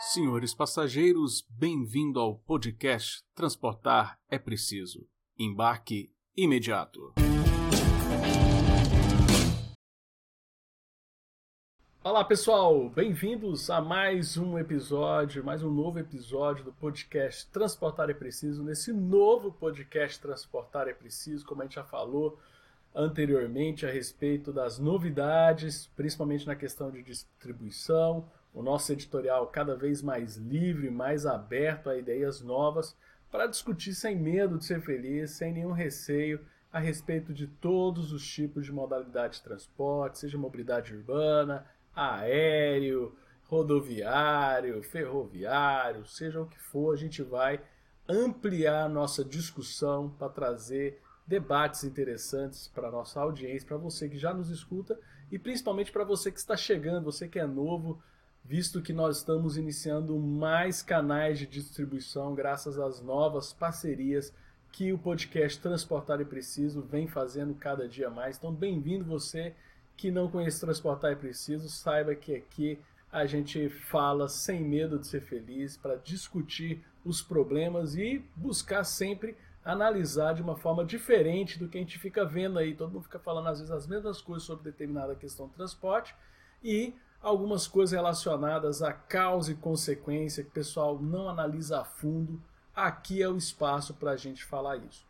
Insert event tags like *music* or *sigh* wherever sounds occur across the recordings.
Senhores passageiros, bem-vindo ao podcast Transportar é Preciso. Embarque imediato. Olá pessoal, bem-vindos a mais um episódio, mais um novo episódio do podcast Transportar é Preciso. Nesse novo podcast Transportar é Preciso, como a gente já falou anteriormente a respeito das novidades, principalmente na questão de distribuição, o nosso editorial cada vez mais livre, mais aberto a ideias novas, para discutir sem medo de ser feliz, sem nenhum receio a respeito de todos os tipos de modalidade de transporte, seja mobilidade urbana, aéreo, rodoviário, ferroviário, seja o que for, a gente vai ampliar nossa discussão para trazer debates interessantes para nossa audiência, para você que já nos escuta e principalmente para você que está chegando, você que é novo, visto que nós estamos iniciando mais canais de distribuição graças às novas parcerias que o podcast Transportar e Preciso vem fazendo cada dia mais. Então, bem-vindo você que não conhece Transportar e Preciso, saiba que aqui a gente fala sem medo de ser feliz para discutir os problemas e buscar sempre analisar de uma forma diferente do que a gente fica vendo aí. Todo mundo fica falando às vezes as mesmas coisas sobre determinada questão de transporte e algumas coisas relacionadas a causa e consequência que o pessoal não analisa a fundo. Aqui é o espaço para a gente falar isso.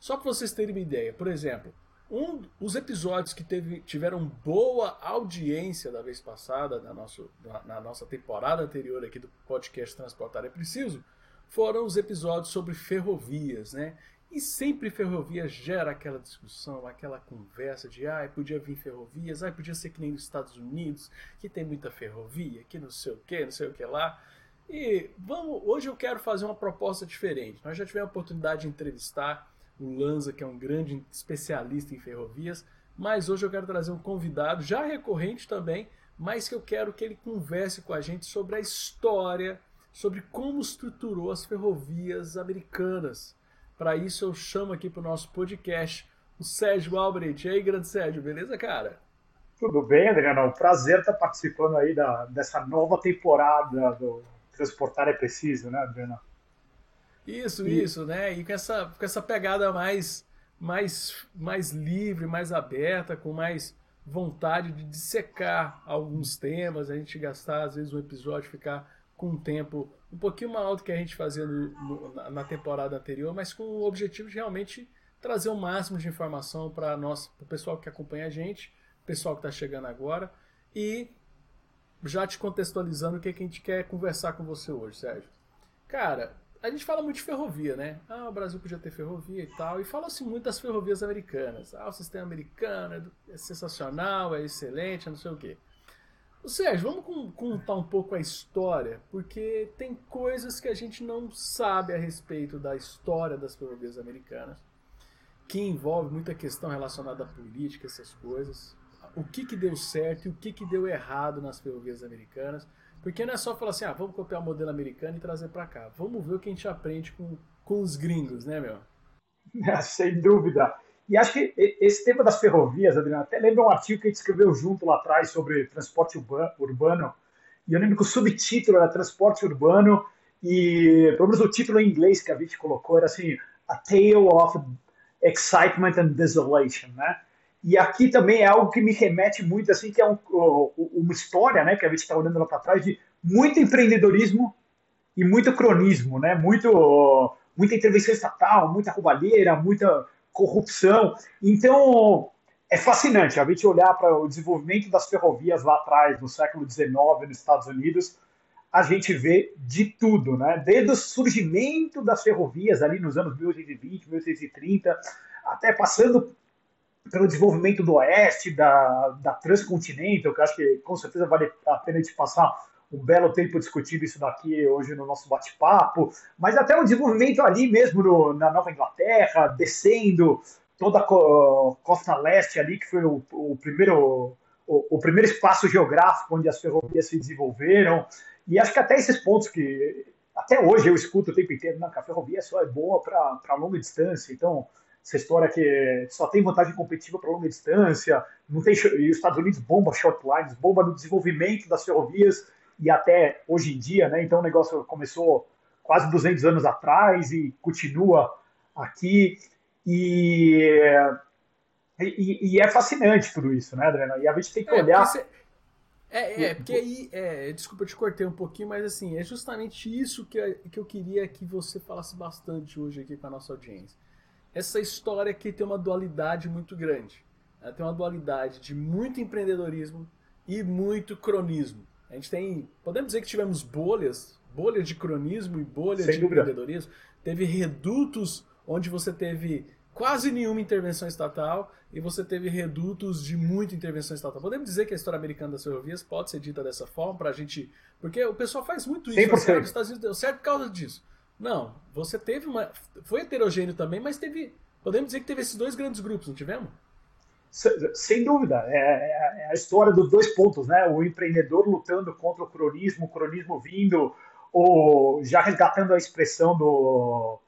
Só para vocês terem uma ideia, por exemplo, um, os episódios que teve, tiveram boa audiência da vez passada, na, nosso, na, na nossa temporada anterior aqui do podcast Transportar é Preciso, foram os episódios sobre ferrovias, né? E sempre ferrovia gera aquela discussão, aquela conversa de ah, podia vir ferrovias, ah, podia ser que nem nos Estados Unidos, que tem muita ferrovia, que não sei o que, não sei o que lá. E vamos, hoje eu quero fazer uma proposta diferente. Nós já tivemos a oportunidade de entrevistar o Lanza, que é um grande especialista em ferrovias, mas hoje eu quero trazer um convidado, já recorrente também, mas que eu quero que ele converse com a gente sobre a história sobre como estruturou as ferrovias americanas. Para isso eu chamo aqui para o nosso podcast o Sérgio Albrecht. E aí, grande Sérgio, beleza, cara? Tudo bem, Adriano? É um prazer estar participando aí da, dessa nova temporada do Transportar é Preciso, né, Adriano? Isso, e... isso, né? E com essa, com essa pegada mais, mais, mais livre, mais aberta, com mais vontade de dissecar alguns temas, a gente gastar, às vezes, um episódio, ficar com um tempo um pouquinho maior do que a gente fazia no, no, na temporada anterior, mas com o objetivo de realmente trazer o máximo de informação para o pessoal que acompanha a gente, o pessoal que está chegando agora e já te contextualizando o que, é que a gente quer conversar com você hoje, Sérgio. Cara, a gente fala muito de ferrovia, né? Ah, o Brasil podia ter ferrovia e tal, e fala-se muito das ferrovias americanas. Ah, o sistema americano é, é sensacional, é excelente, não sei o quê. Sérgio, vamos contar um pouco a história, porque tem coisas que a gente não sabe a respeito da história das ferrovias americanas, que envolve muita questão relacionada à política, essas coisas. O que, que deu certo e o que, que deu errado nas ferrovias americanas. Porque não é só falar assim, ah, vamos copiar o modelo americano e trazer para cá. Vamos ver o que a gente aprende com, com os gringos, né, meu? *laughs* Sem dúvida. E acho que esse tema das ferrovias, Adriano, até lembra um artigo que a gente escreveu junto lá atrás sobre transporte urbano. E eu lembro que o subtítulo era Transporte Urbano, e pelo menos o título em inglês que a gente colocou era assim: A Tale of Excitement and Desolation, né? E aqui também é algo que me remete muito, assim, que é um, uma história, né, que a gente está olhando lá para trás, de muito empreendedorismo e muito cronismo, né? Muito, muita intervenção estatal, muita roubalheira, muita corrupção. Então, é fascinante a gente olhar para o desenvolvimento das ferrovias lá atrás, no século XIX, nos Estados Unidos, a gente vê de tudo, né? Desde o surgimento das ferrovias ali nos anos 1820, 1830, até passando pelo desenvolvimento do Oeste, da, da Transcontinental, que acho que com certeza vale a pena de passar um belo tempo discutindo isso daqui hoje no nosso bate-papo, mas até o desenvolvimento ali mesmo no, na Nova Inglaterra, descendo toda a costa leste ali, que foi o, o primeiro o, o, primeiro espaço geográfico onde as ferrovias se desenvolveram, e acho que até esses pontos que até hoje eu escuto o tempo inteiro, não, que a ferrovia só é boa para longa distância, então essa história que só tem vantagem competitiva para longa distância, não tem, e os Estados Unidos bomba short lines, bomba no desenvolvimento das ferrovias, e até hoje em dia, né? Então o negócio começou quase 200 anos atrás e continua aqui. E, e, e é fascinante tudo isso, né, Adriano? E a gente tem que é, olhar. É, é, porque aí, é, desculpa, eu te cortei um pouquinho, mas assim, é justamente isso que, eu, que eu queria que você falasse bastante hoje aqui com a nossa audiência. Essa história aqui tem uma dualidade muito grande. Ela tem uma dualidade de muito empreendedorismo e muito cronismo. A gente tem, podemos dizer que tivemos bolhas, bolha de cronismo e bolha Sem de dúvida. empreendedorismo. Teve redutos onde você teve quase nenhuma intervenção estatal e você teve redutos de muita intervenção estatal. Podemos dizer que a história americana das ferrovias pode ser dita dessa forma para a gente. Porque o pessoal faz muito isso. 100%. Assim, os Estados Unidos deu certo por causa disso. Não, você teve uma. Foi heterogêneo também, mas teve. Podemos dizer que teve esses dois grandes grupos, não tivemos? Sem dúvida, é, é, é a história dos dois pontos, né? O empreendedor lutando contra o cronismo, o cronismo vindo, ou já resgatando a expressão do,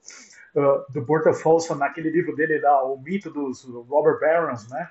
uh, do Burton Folsom naquele livro dele, lá, O Mito dos Robert Barons, né?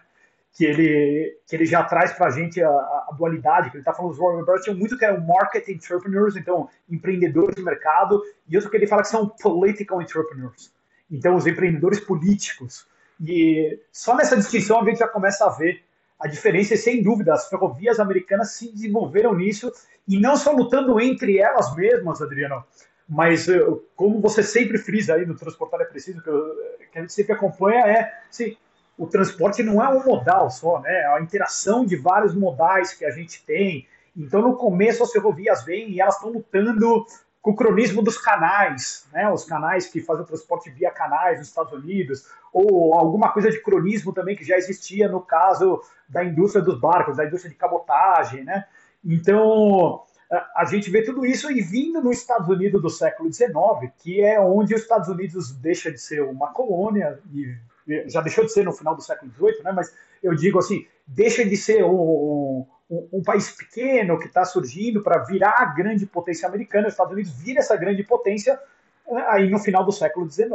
Que ele, que ele já traz para a gente a, dualidade, que ele está falando dos Robert Barons, tinha muito que eram market entrepreneurs, então empreendedores de mercado, e outro que ele fala que são political entrepreneurs, então os empreendedores políticos. E só nessa distinção a gente já começa a ver a diferença, e sem dúvida, as ferrovias americanas se desenvolveram nisso, e não só lutando entre elas mesmas, Adriano, mas eh, como você sempre frisa aí no Transportar é Preciso, que, eu, que a gente sempre acompanha, é assim, o transporte não é um modal só, né? É a interação de vários modais que a gente tem. Então, no começo, as ferrovias vêm e elas estão lutando com o cronismo dos canais, né? os canais que fazem o transporte via canais nos Estados Unidos, ou alguma coisa de cronismo também que já existia no caso da indústria dos barcos, da indústria de cabotagem. Né? Então, a gente vê tudo isso e vindo nos Estados Unidos do século XIX, que é onde os Estados Unidos deixa de ser uma colônia, e já deixou de ser no final do século XVIII, né? mas eu digo assim, deixa de ser um, um, país pequeno que está surgindo para virar a grande potência americana, os Estados Unidos vira essa grande potência né, aí no final do século XIX.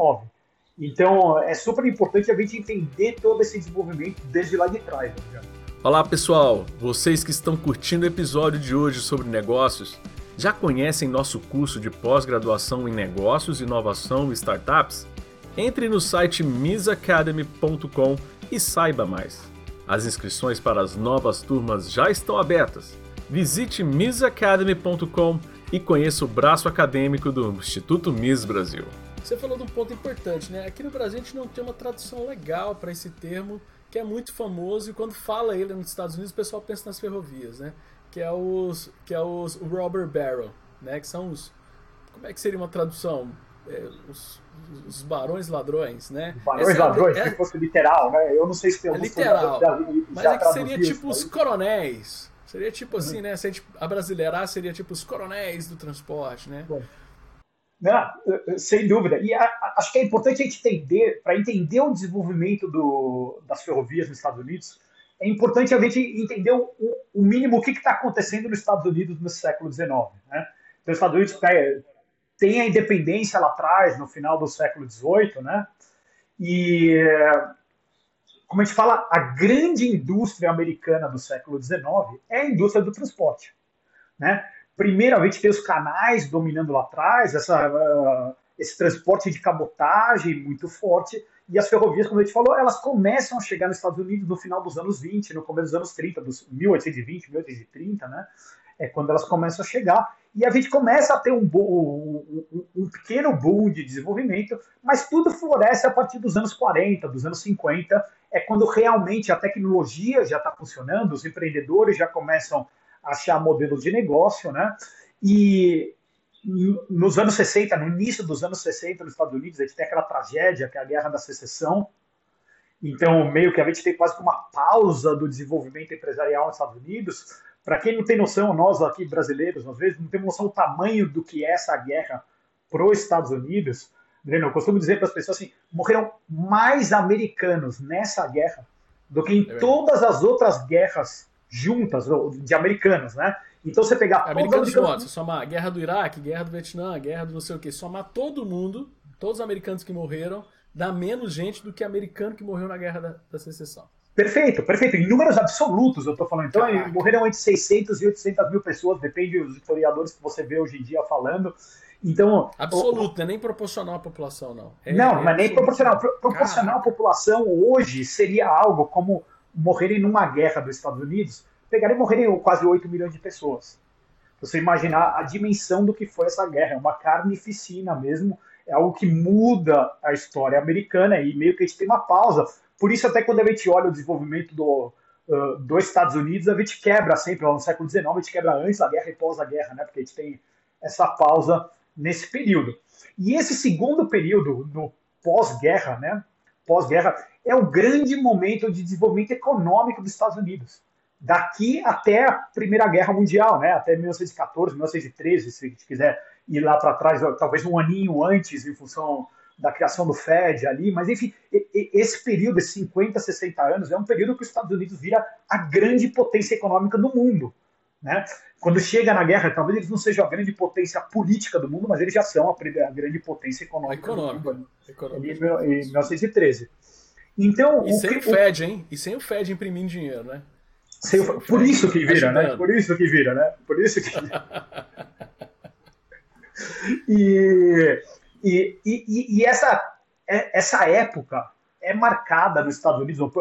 Então é super importante a gente entender todo esse desenvolvimento desde lá de trás. Né? Olá pessoal, vocês que estão curtindo o episódio de hoje sobre negócios, já conhecem nosso curso de pós-graduação em negócios, inovação e startups? Entre no site misacademy.com e saiba mais. As inscrições para as novas turmas já estão abertas. Visite misacademy.com e conheça o braço acadêmico do Instituto Miss Brasil. Você falou de um ponto importante, né? Aqui no Brasil a gente não tem uma tradução legal para esse termo que é muito famoso e quando fala ele nos Estados Unidos o pessoal pensa nas ferrovias, né? Que é os que é os Robber Barrel, né? Que são os como é que seria uma tradução? É, os, os barões ladrões, né? Barões Essa é ladrões, é, se fosse literal, né? Eu não sei se tem é literal, da, mas é que seria tipo os coronéis. Seria tipo assim, uhum. né? Se a gente abrasileirar, seria tipo os coronéis do transporte, né? Bom. Não, sem dúvida. E a, a, acho que é importante a gente entender, para entender o desenvolvimento do, das ferrovias nos Estados Unidos, é importante a gente entender o, o mínimo o que está acontecendo nos Estados Unidos no século XIX. Né? Então, os Estados Unidos tem a independência lá atrás, no final do século XVIII, né? E, como a gente fala, a grande indústria americana do século XIX é a indústria do transporte, né? Primeiramente tem os canais dominando lá atrás, essa, uh, esse transporte de cabotagem muito forte, e as ferrovias, como a gente falou, elas começam a chegar nos Estados Unidos no final dos anos 20, no começo dos anos 30, dos 1820, 1830, né? É quando elas começam a chegar. E a gente começa a ter um, um, um, pequeno boom de desenvolvimento, mas tudo floresce a partir dos anos 40, dos anos 50, é quando realmente a tecnologia já está funcionando, os empreendedores já começam a achar modelos de negócio, né? E nos anos 60, no início dos anos 60 nos Estados Unidos, a gente tem aquela tragédia que é a Guerra da Secessão, então meio que a gente tem quase uma pausa do desenvolvimento empresarial nos Estados Unidos, para quem não tem noção, nós aqui brasileiros, às vezes, não temos noção do tamanho do que é essa guerra para os Estados Unidos. Eu costumo dizer para as pessoas assim: morreram mais americanos nessa guerra do que em é todas as outras guerras juntas de americanos, né? Então você pegar americanos todos os você somar a guerra do Iraque, guerra do Vietnã, guerra do não sei o que, somar todo mundo, todos os americanos que morreram, dá menos gente do que americano que morreu na guerra da, da secessão. Perfeito, perfeito. Em números absolutos, eu estou falando. Então, Caraca. morreram entre 600 e 800 mil pessoas, depende dos historiadores que você vê hoje em dia falando. Então, absoluto, o... não é nem proporcional à população, não. É, não, é mas nem proporcional. Proporcional à população hoje seria algo como morrerem numa guerra dos Estados Unidos, pegarem e morrerem quase 8 milhões de pessoas. Você imaginar a dimensão do que foi essa guerra, é uma carnificina mesmo, é algo que muda a história americana e meio que a gente tem uma pausa. Por isso, até quando a gente olha o desenvolvimento do, uh, dos Estados Unidos, a gente quebra sempre, no século XIX, a gente quebra antes da guerra e pós a guerra, né? Porque a gente tem essa pausa nesse período. E esse segundo período, no pós-guerra, né? Pós-guerra, é o grande momento de desenvolvimento econômico dos Estados Unidos. Daqui até a Primeira Guerra Mundial, né? Até 1914, 1913, se a gente quiser ir lá para trás, talvez um aninho antes, em função da criação do Fed ali, mas enfim, esse período, esses 50, 60 anos, é um período que os Estados Unidos vira a grande potência econômica do mundo. Né? Quando chega na guerra, talvez eles não sejam a grande potência política do mundo, mas eles já são a, a grande potência econômica, econômica. do mundo. Econômica. Em, em 1913. Então, e sem o, Fed, hein? E sem o Fed imprimindo dinheiro, né? Sem o, por isso que vira, né? Por isso que *laughs* vira, né? Por isso que. e e, e, e essa, é, essa época é marcada nos Estados Unidos,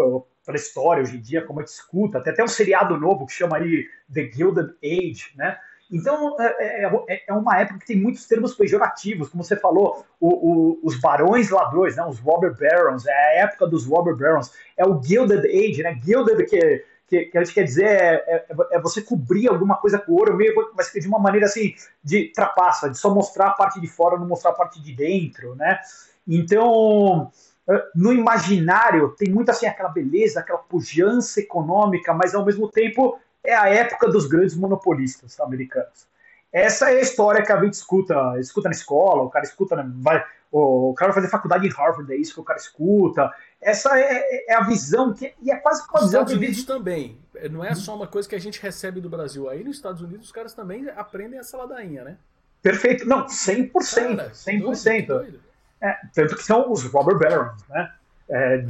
pela história hoje em dia, como a gente escuta, tem até um seriado novo que chama aí The Gilded Age, né? Então, é, é, é, uma época que tem muitos termos pejorativos, como você falou, o, o, os barões ladrões, né, os robber barons, é a época dos robber barons, é o Gilded Age, né, Gilded que que, que a gente quer dizer é, é, é, você cobrir alguma coisa com ouro, meio, mas de uma maneira assim, de trapaça, de só mostrar a parte de fora, não mostrar a parte de dentro, né? Então, é, no imaginário, tem muito assim aquela beleza, aquela pujança econômica, mas ao mesmo tempo é a época dos grandes monopolistas americanos. Essa é a história que a gente escuta, escuta na escola, o cara escuta, vai, o cara vai fazer faculdade em Harvard, é isso que o cara escuta. Essa é, é a visão, que, e é quase como a visão. Estados Unidos também. Não é só uma coisa que a gente recebe do Brasil. Aí nos Estados Unidos os caras também aprendem essa ladainha, né? Perfeito. Não, 100%. Cara, 100%. Doido, doido. É, tanto que são os robber barons, né? É,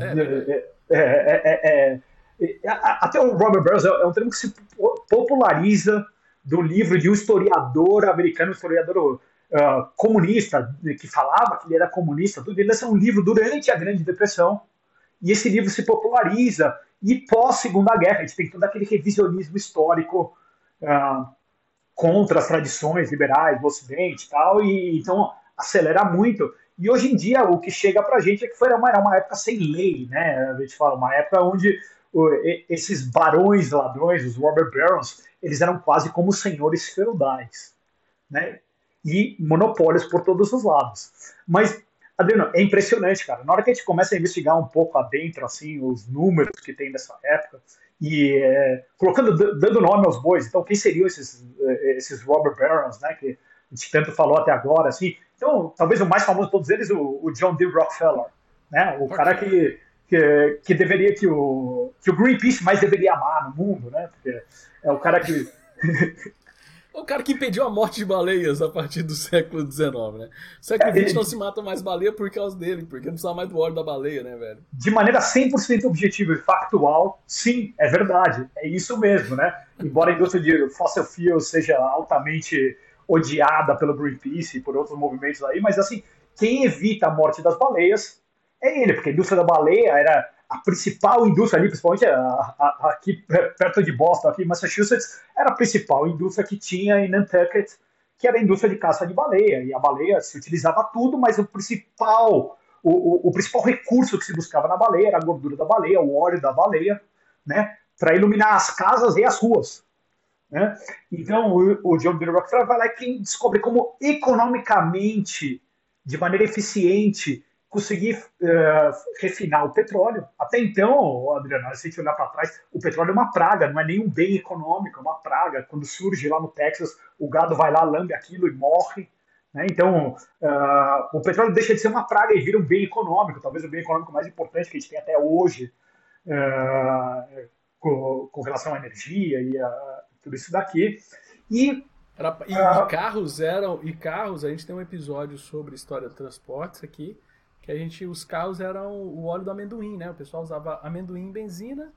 é, até o robber barons é um termo que se populariza do livro de um historiador americano, um historiador uh, comunista, que falava que ele era comunista, tudo. Ele lança um livro durante a Grande Depressão, e esse livro se populariza. E pós-Segunda Guerra, a gente tem todo aquele revisionismo histórico uh, contra as tradições liberais do Ocidente e tal, e então acelera muito. E hoje em dia o que chega pra gente é que foi uma, era uma época sem lei, né? A gente fala, uma época onde esses barões ladrões, os robber barons, eles eram quase como senhores feudais, né? E monopólios por todos os lados. Mas, Adriano, é impressionante, cara. Na hora que a gente começa a investigar um pouco adentro, assim, os números que tem dessa época, e é, colocando, dando nome aos bois, então quem seriam esses, é, esses robber barons, né? Que a gente tanto falou até agora, assim. Então, talvez o mais famoso de todos eles, o, o John D. Rockefeller, né? O cara que que, que deveria que o, que o Greenpeace mais deveria amar no mundo, né? Porque é o cara que. *laughs* o cara que impediu a morte de baleias a partir do século XIX, né? século XX é, não se mata mais baleia por causa dele, porque não precisa mais do óleo da baleia, né, velho? De maneira 100% objetiva e factual, sim, é verdade. É isso mesmo, né? Embora a indústria de fossil fuels seja altamente odiada pelo Greenpeace e por outros movimentos aí, mas assim, quem evita a morte das baleias é ele, porque a indústria da baleia era a principal indústria ali, principalmente a, a, aqui perto de Boston, aqui em Massachusetts, era a principal indústria que tinha em Nantucket, que era a indústria de caça de baleia. E a baleia se utilizava tudo, mas o principal, o, o, o principal recurso que se buscava na baleia era a gordura da baleia, o óleo da baleia, né, para iluminar as casas e as ruas. Né? Então o, o John D. Rockefeller vai lá e quem descobre como economicamente, de maneira eficiente, conseguir uh, refinar o petróleo. Até então, Adriano, se a gente olhar para trás, o petróleo é uma praga, não é nem um bem econômico, é uma praga. Quando surge lá no Texas, o gado vai lá, lambe aquilo e morre. Né? Então, uh, o petróleo deixa de ser uma praga e vira um bem econômico, talvez o bem econômico mais importante que a gente tem até hoje uh, com, com, relação à energia e a, tudo isso daqui. E e, e, carros eram. E carros, a gente tem um episódio sobre história de transportes aqui que a gente, os carros eram o óleo do amendoim, né? O pessoal usava amendoim, benzina,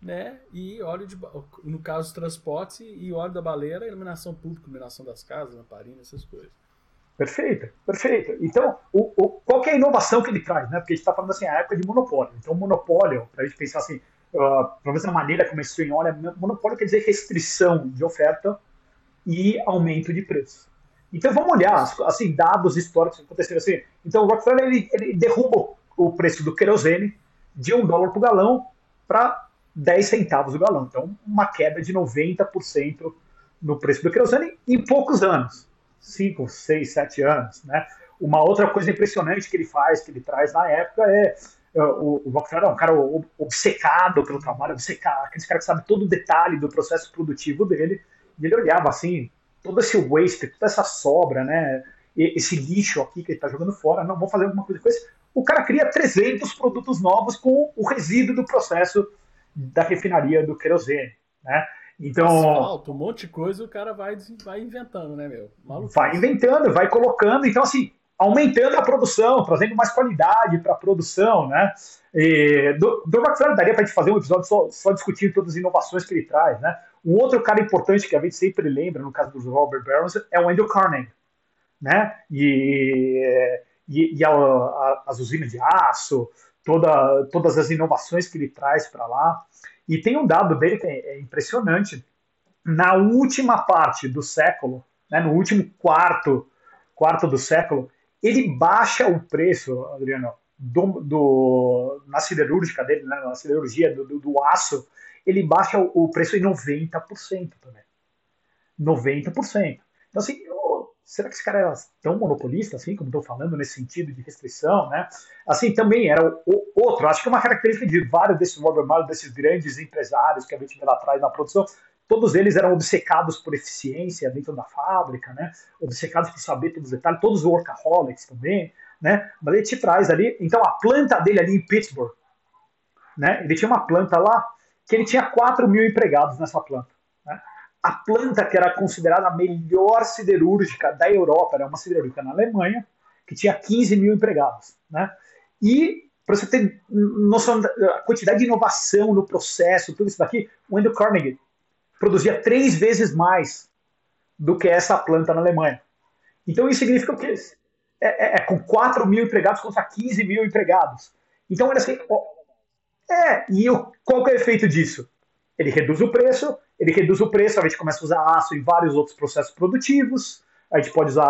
né? E óleo de, no caso, transporte e óleo da baleira, iluminação pública, iluminação das casas, lamparina, essas coisas. Perfeito, perfeito. Então, o, o, qual é a inovação que ele traz, né? Porque a gente está falando assim, a época de monopólio. Então, monopólio, para a gente pensar assim, uh, pelo menos na maneira como esse stream olha, monopólio quer dizer restrição de oferta e aumento de preço. Então, vamos olhar, assim, dados históricos que aconteceram assim. Então, o Rockefeller, ele, ele derruba o preço do querosene de um dólar por galão para 10 centavos o galão. Então, uma queda de 90% no preço do querosene em poucos anos. 5, 6, 7 anos, né? Uma outra coisa impressionante que ele faz, que ele traz na época, é o, o Rockefeller é um cara obcecado pelo trabalho, obcecado, aquele cara que sabe todo o detalhe do processo produtivo dele, e ele olhava assim, todo esse waste, toda essa sobra, né? Esse lixo aqui que ele está jogando fora, não vou fazer alguma coisa com isso. O cara cria 300 produtos novos com o resíduo do processo da refinaria do querosene, né? Então, Asfalto, um monte de coisa o cara vai, vai inventando, né, meu? Maluco. Vai inventando, vai colocando. Então, assim, aumentando a produção, trazendo mais qualidade para a produção, né? E do, do Rockefeller daria para a gente fazer um episódio só, só discutindo todas as inovações que ele traz, né? Um outro cara importante que a gente sempre lembra, no caso dos Robert Barons, é o Andrew Carnegie, né? E, e, e a, a, as usinas de aço, toda, todas as inovações que ele traz para lá. E tem um dado dele que é, é impressionante. Na última parte do século, né, no último quarto, quarto do século, ele baixa o preço, Adriano, do, do, na siderúrgica dele, né, na siderurgia do, do, do aço, ele baixa o, o, preço em 90% também. 90%. Então, assim, será que esse cara era tão monopolista, assim, como estou falando, nesse sentido de restrição, né? Assim, também era o, outro, acho que é uma característica de vários desses Robert Malloy, desses grandes empresários que a gente vê lá atrás na produção, todos eles eram obcecados por eficiência dentro da fábrica, né? Obcecados por saber todos os detalhes, todos os workaholics também, né? Mas ele te traz ali, então a planta dele ali em Pittsburgh, né? Ele tinha uma planta lá que ele tinha 4 mil empregados nessa planta a planta que era considerada a melhor siderúrgica da Europa, era uma siderúrgica na Alemanha, que tinha 15 mil empregados. Né? E, para você ter noção da quantidade de inovação no processo, tudo isso daqui, o Andrew Carnegie produzia três vezes mais do que essa planta na Alemanha. Então isso significa que é, é, é com 4 mil empregados contra 15 mil empregados. Então, olha assim, é, e o, qual que é o efeito disso? Ele reduz o preço, ele reduz o preço, a gente começa a usar aço em vários outros processos produtivos, a gente pode usar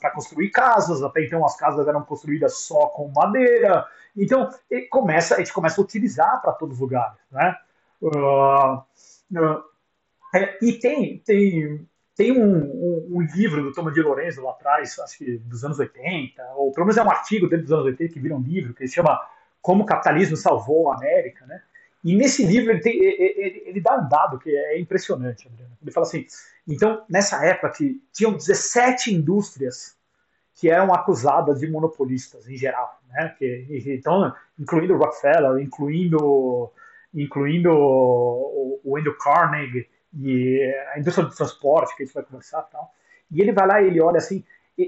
para construir casas, até então as casas eram construídas só com madeira, então começa, a gente começa a utilizar para todos os lugares. Né? Uh, uh, é, e tem, tem, tem um, um, um, livro do Thomas de Lorenzo lá atrás, acho que dos anos 80, ou pelo menos é um artigo dele dos anos 80 que vira um livro, que se chama Como o Capitalismo Salvou a América, né? E nesse livro ele, tem, ele, ele, dá um dado que é impressionante, Adriano. Ele fala assim: então, nessa época que tinham 17 indústrias que eram acusadas de monopolistas em geral, né? Que, então, incluindo o Rockefeller, incluindo, incluindo o, o Andrew Carnegie e a indústria do transporte, que a gente vai conversar tal. E ele vai lá e ele olha assim,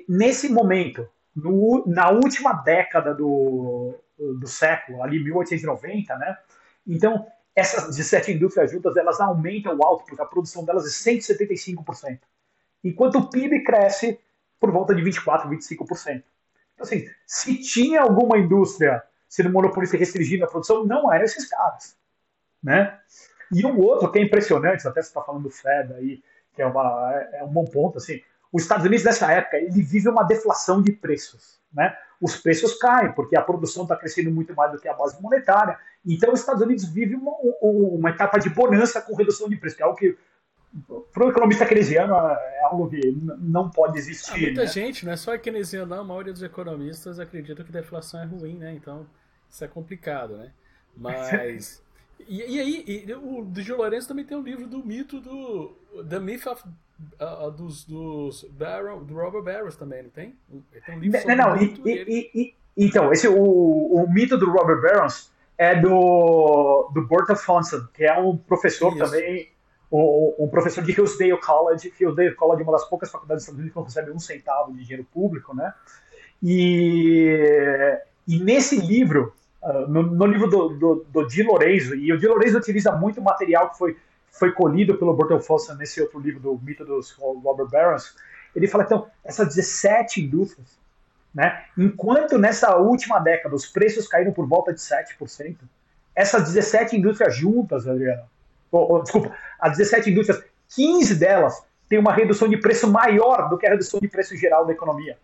nesse momento, no, na última década do, do século, ali 1890, né? Então, essas 17 indústrias juntas, elas aumentam o output, a produção delas é 175%. Enquanto o PIB cresce por volta de 24%, 25%. Então, assim, se tinha alguma indústria sendo monopolista restringindo a produção, não eram esses caras. Né? E um outro que é impressionante, até você está falando do Fed aí, que é, uma, é um bom ponto, assim, os Estados Unidos nessa época, ele vive uma deflação de preços. Né? Os preços caem, porque a produção está crescendo muito mais do que a base monetária. Então, os Estados Unidos vive uma, uma etapa de bonança com redução de preço, que é algo que, para o economista keynesiano, é algo que não pode existir. Ah, muita né? gente, não é só keynesiano, não, a maioria dos economistas acredita que deflação é ruim, né? Então, isso é complicado, né? Mas. *laughs* e, e, aí, e, o Gil Lourenço também tem um livro do mito do The Myth of uh, dos, dos Barrow, do Robert Barrows também, não tem? Tem um livro sobre não, não, e, e, e, então, esse, o, o mito do Robert Barrows é do, do Burton Fonson, que é um professor Isso. também, um, um, professor de Hillsdale College. Hillsdale College é uma das poucas faculdades dos Estados Unidos que não recebe um centavo de dinheiro público, né? E, e nesse livro, uh, no, no, livro do, do, do Di Lorenzo, e o Di Lorenzo utiliza muito material que foi, foi colhido pelo Burton Foster nesse outro livro do Mito dos Robert Barons, ele fala, então, essas 17 indústrias, né, enquanto nessa última década os preços caíram por volta de 7%, essas 17 indústrias juntas, Adriano, ou, ou, desculpa, as 17 indústrias, 15 delas têm uma redução de preço maior do que a redução de preço geral da economia.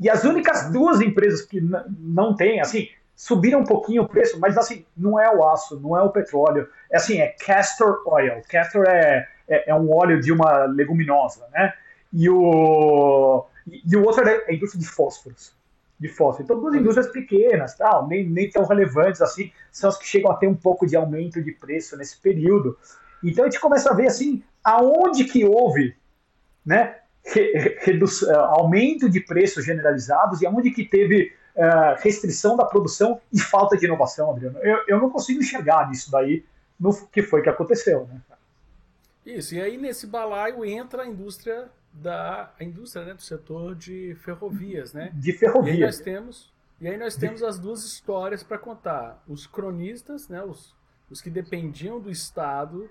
E as únicas duas empresas que não têm, assim, subiram um pouquinho o preço, mas assim, não é o aço, não é o petróleo, é assim, é castor oil. Castor é, é, é um óleo de uma leguminosa, né? E o, e o outro é a indústria de fósforos. De fósforo. Então, duas indústrias pequenas, tal, nem, nem tão relevantes assim, são as que chegam a ter um pouco de aumento de preço nesse período. Então, a gente começa a ver assim, aonde que houve né, aumento de preços generalizados e aonde que teve uh, restrição da produção e falta de inovação, Adriano. Eu, eu não consigo enxergar nisso daí no que foi que aconteceu. Né? Isso, e aí nesse balaio entra a indústria da a indústria né, do setor de ferrovias, né? De ferrovias. E aí nós temos, e aí nós temos as duas histórias para contar. Os cronistas, né, os, os que dependiam do Estado,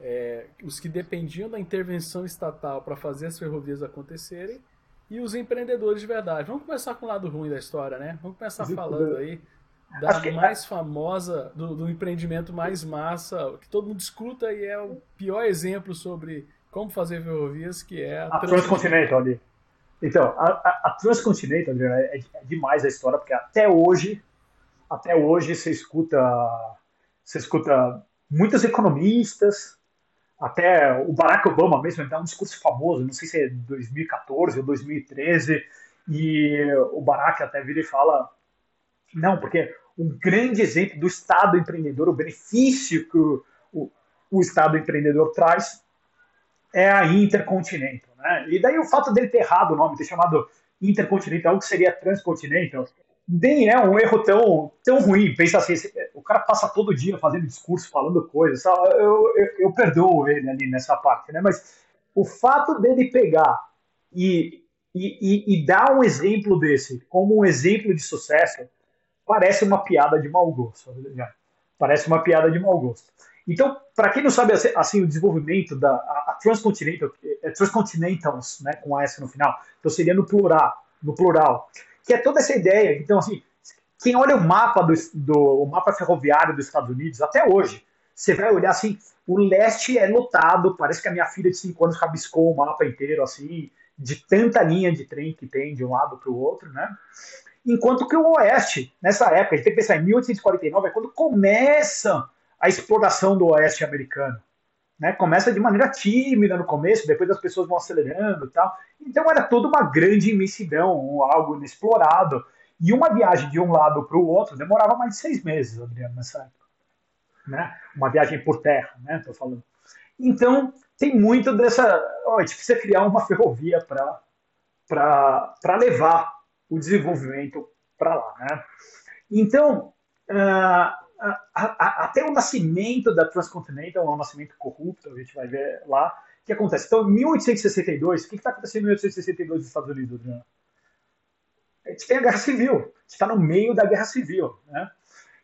é, os que dependiam da intervenção estatal para fazer as ferrovias acontecerem, e os empreendedores de verdade. Vamos começar com o lado ruim da história, né? Vamos começar falando aí da que... mais famosa, do, do empreendimento mais massa, que todo mundo escuta e é o pior exemplo sobre como fazer ferrovias, que é a, a Transcontinental ali. Então, a, a, a Transcontinental, Adriano, é, é, demais a história, porque até hoje, até hoje você escuta, você escuta muitos economistas, até o Barack Obama mesmo, ele dá um discurso famoso, não sei se é 2014 ou 2013, e o Barack até vira e fala, não, porque um grande exemplo do Estado empreendedor, o benefício que o, o, o Estado empreendedor traz, é a Intercontinental. Né? E daí o fato dele ter errado o nome, ter chamado Intercontinental, que seria Transcontinental, nem é um erro tão, tão ruim. Pensa assim, o cara passa todo dia fazendo discurso, falando coisas, eu, eu, eu perdoo ele ali nessa parte, né? Mas o fato dele pegar e, e, e, dar um exemplo desse como um exemplo de sucesso parece uma piada de mau gosto. Né? Parece uma piada de mau gosto. Então, para quem não sabe assim, assim, o desenvolvimento da a, a Transcontinental, é Transcontinentals, né, com S no final, então seria no plural, no plural, que é toda essa ideia. Então, assim, quem olha o mapa do, do o mapa ferroviário dos Estados Unidos até hoje, você vai olhar assim, o leste é lotado, parece que a minha filha de 5 anos rabiscou o mapa inteiro assim, de tanta linha de trem que tem de um lado para o outro, né? Enquanto que o oeste, nessa época, a gente tem que pensar em 1849, é quando começam a exploração do oeste americano. Né? Começa de maneira tímida no começo, depois as pessoas vão acelerando e tal. Então era toda uma grande imensidão, algo inexplorado. E uma viagem de um lado para o outro demorava mais de seis meses, Adriano, nessa época. Né? Uma viagem por terra, né? Tô falando. Então tem muito dessa. Oh, a precisa criar uma ferrovia para levar o desenvolvimento para lá. Né? Então, uh, até o nascimento da Transcontinental, é um nascimento corrupto, a gente vai ver lá, o que acontece. Então, em 1862, o que está acontecendo em 1862 nos Estados Unidos, Adriano? A gente tem a Guerra Civil, a gente está no meio da Guerra Civil. Né?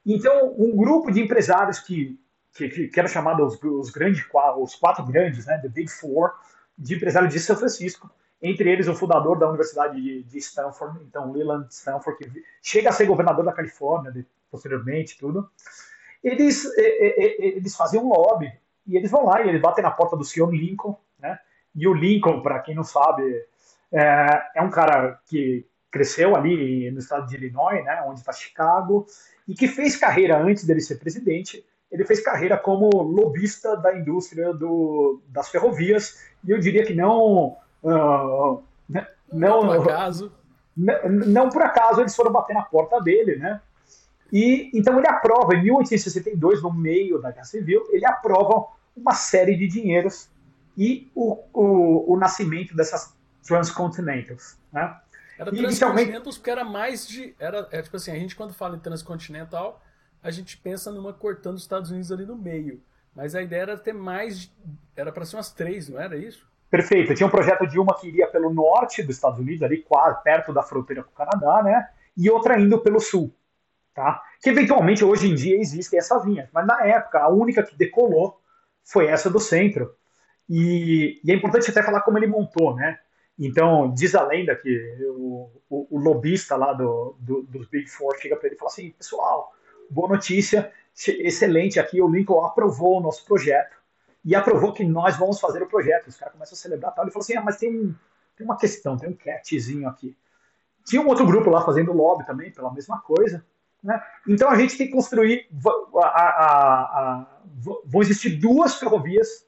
Então, um grupo de empresários que, que, que, que eram chamados os, os, grandes, os quatro grandes, né, The Big Four, de empresários de São Francisco, entre eles o fundador da Universidade de, Stanford, então Leland Stanford, que chega a ser governador da Califórnia, posteriormente, tudo, eles, eles faziam um lobby e eles vão lá e eles batem na porta do senhor Lincoln, né? E o Lincoln, para quem não sabe, é, é, um cara que cresceu ali no estado de Illinois, né? Onde está Chicago e que fez carreira antes dele ser presidente. Ele fez carreira como lobista da indústria do, das ferrovias e eu diria que não uh, não, não por acaso não, não por acaso eles foram bater na porta dele, né? E então ele aprova, em 1862, no meio da Guerra Civil, ele aprova uma série de dinheiros e o, o, o nascimento dessas transcontinentals. Né? Era transcontinentals porque era mais de. Era, é, tipo assim, a gente quando fala em transcontinental, a gente pensa numa cortando os Estados Unidos ali no meio. Mas a ideia era ter mais. Era para ser umas três, não era isso? Perfeito. Tinha um projeto de uma que iria pelo norte dos Estados Unidos, ali quase perto da fronteira com o Canadá, né? E outra indo pelo sul, tá? Que eventualmente hoje em dia existem essas linhas, mas na época a única que decolou foi essa do centro. E, e é importante até falar como ele montou, né? Então, diz a lenda que o, o, o lobista lá do, do, dos Big Four chega para ele e fala assim: pessoal, boa notícia, excelente aqui, o Lincoln aprovou o nosso projeto e aprovou que nós vamos fazer o projeto. Os caras começam a celebrar tal. Ele falou assim: ah, mas tem, tem uma questão, tem um catchzinho aqui. Tinha um outro grupo lá fazendo lobby também pela mesma coisa. Né? Então a gente tem que construir. A, a, a, vão existir duas ferrovias.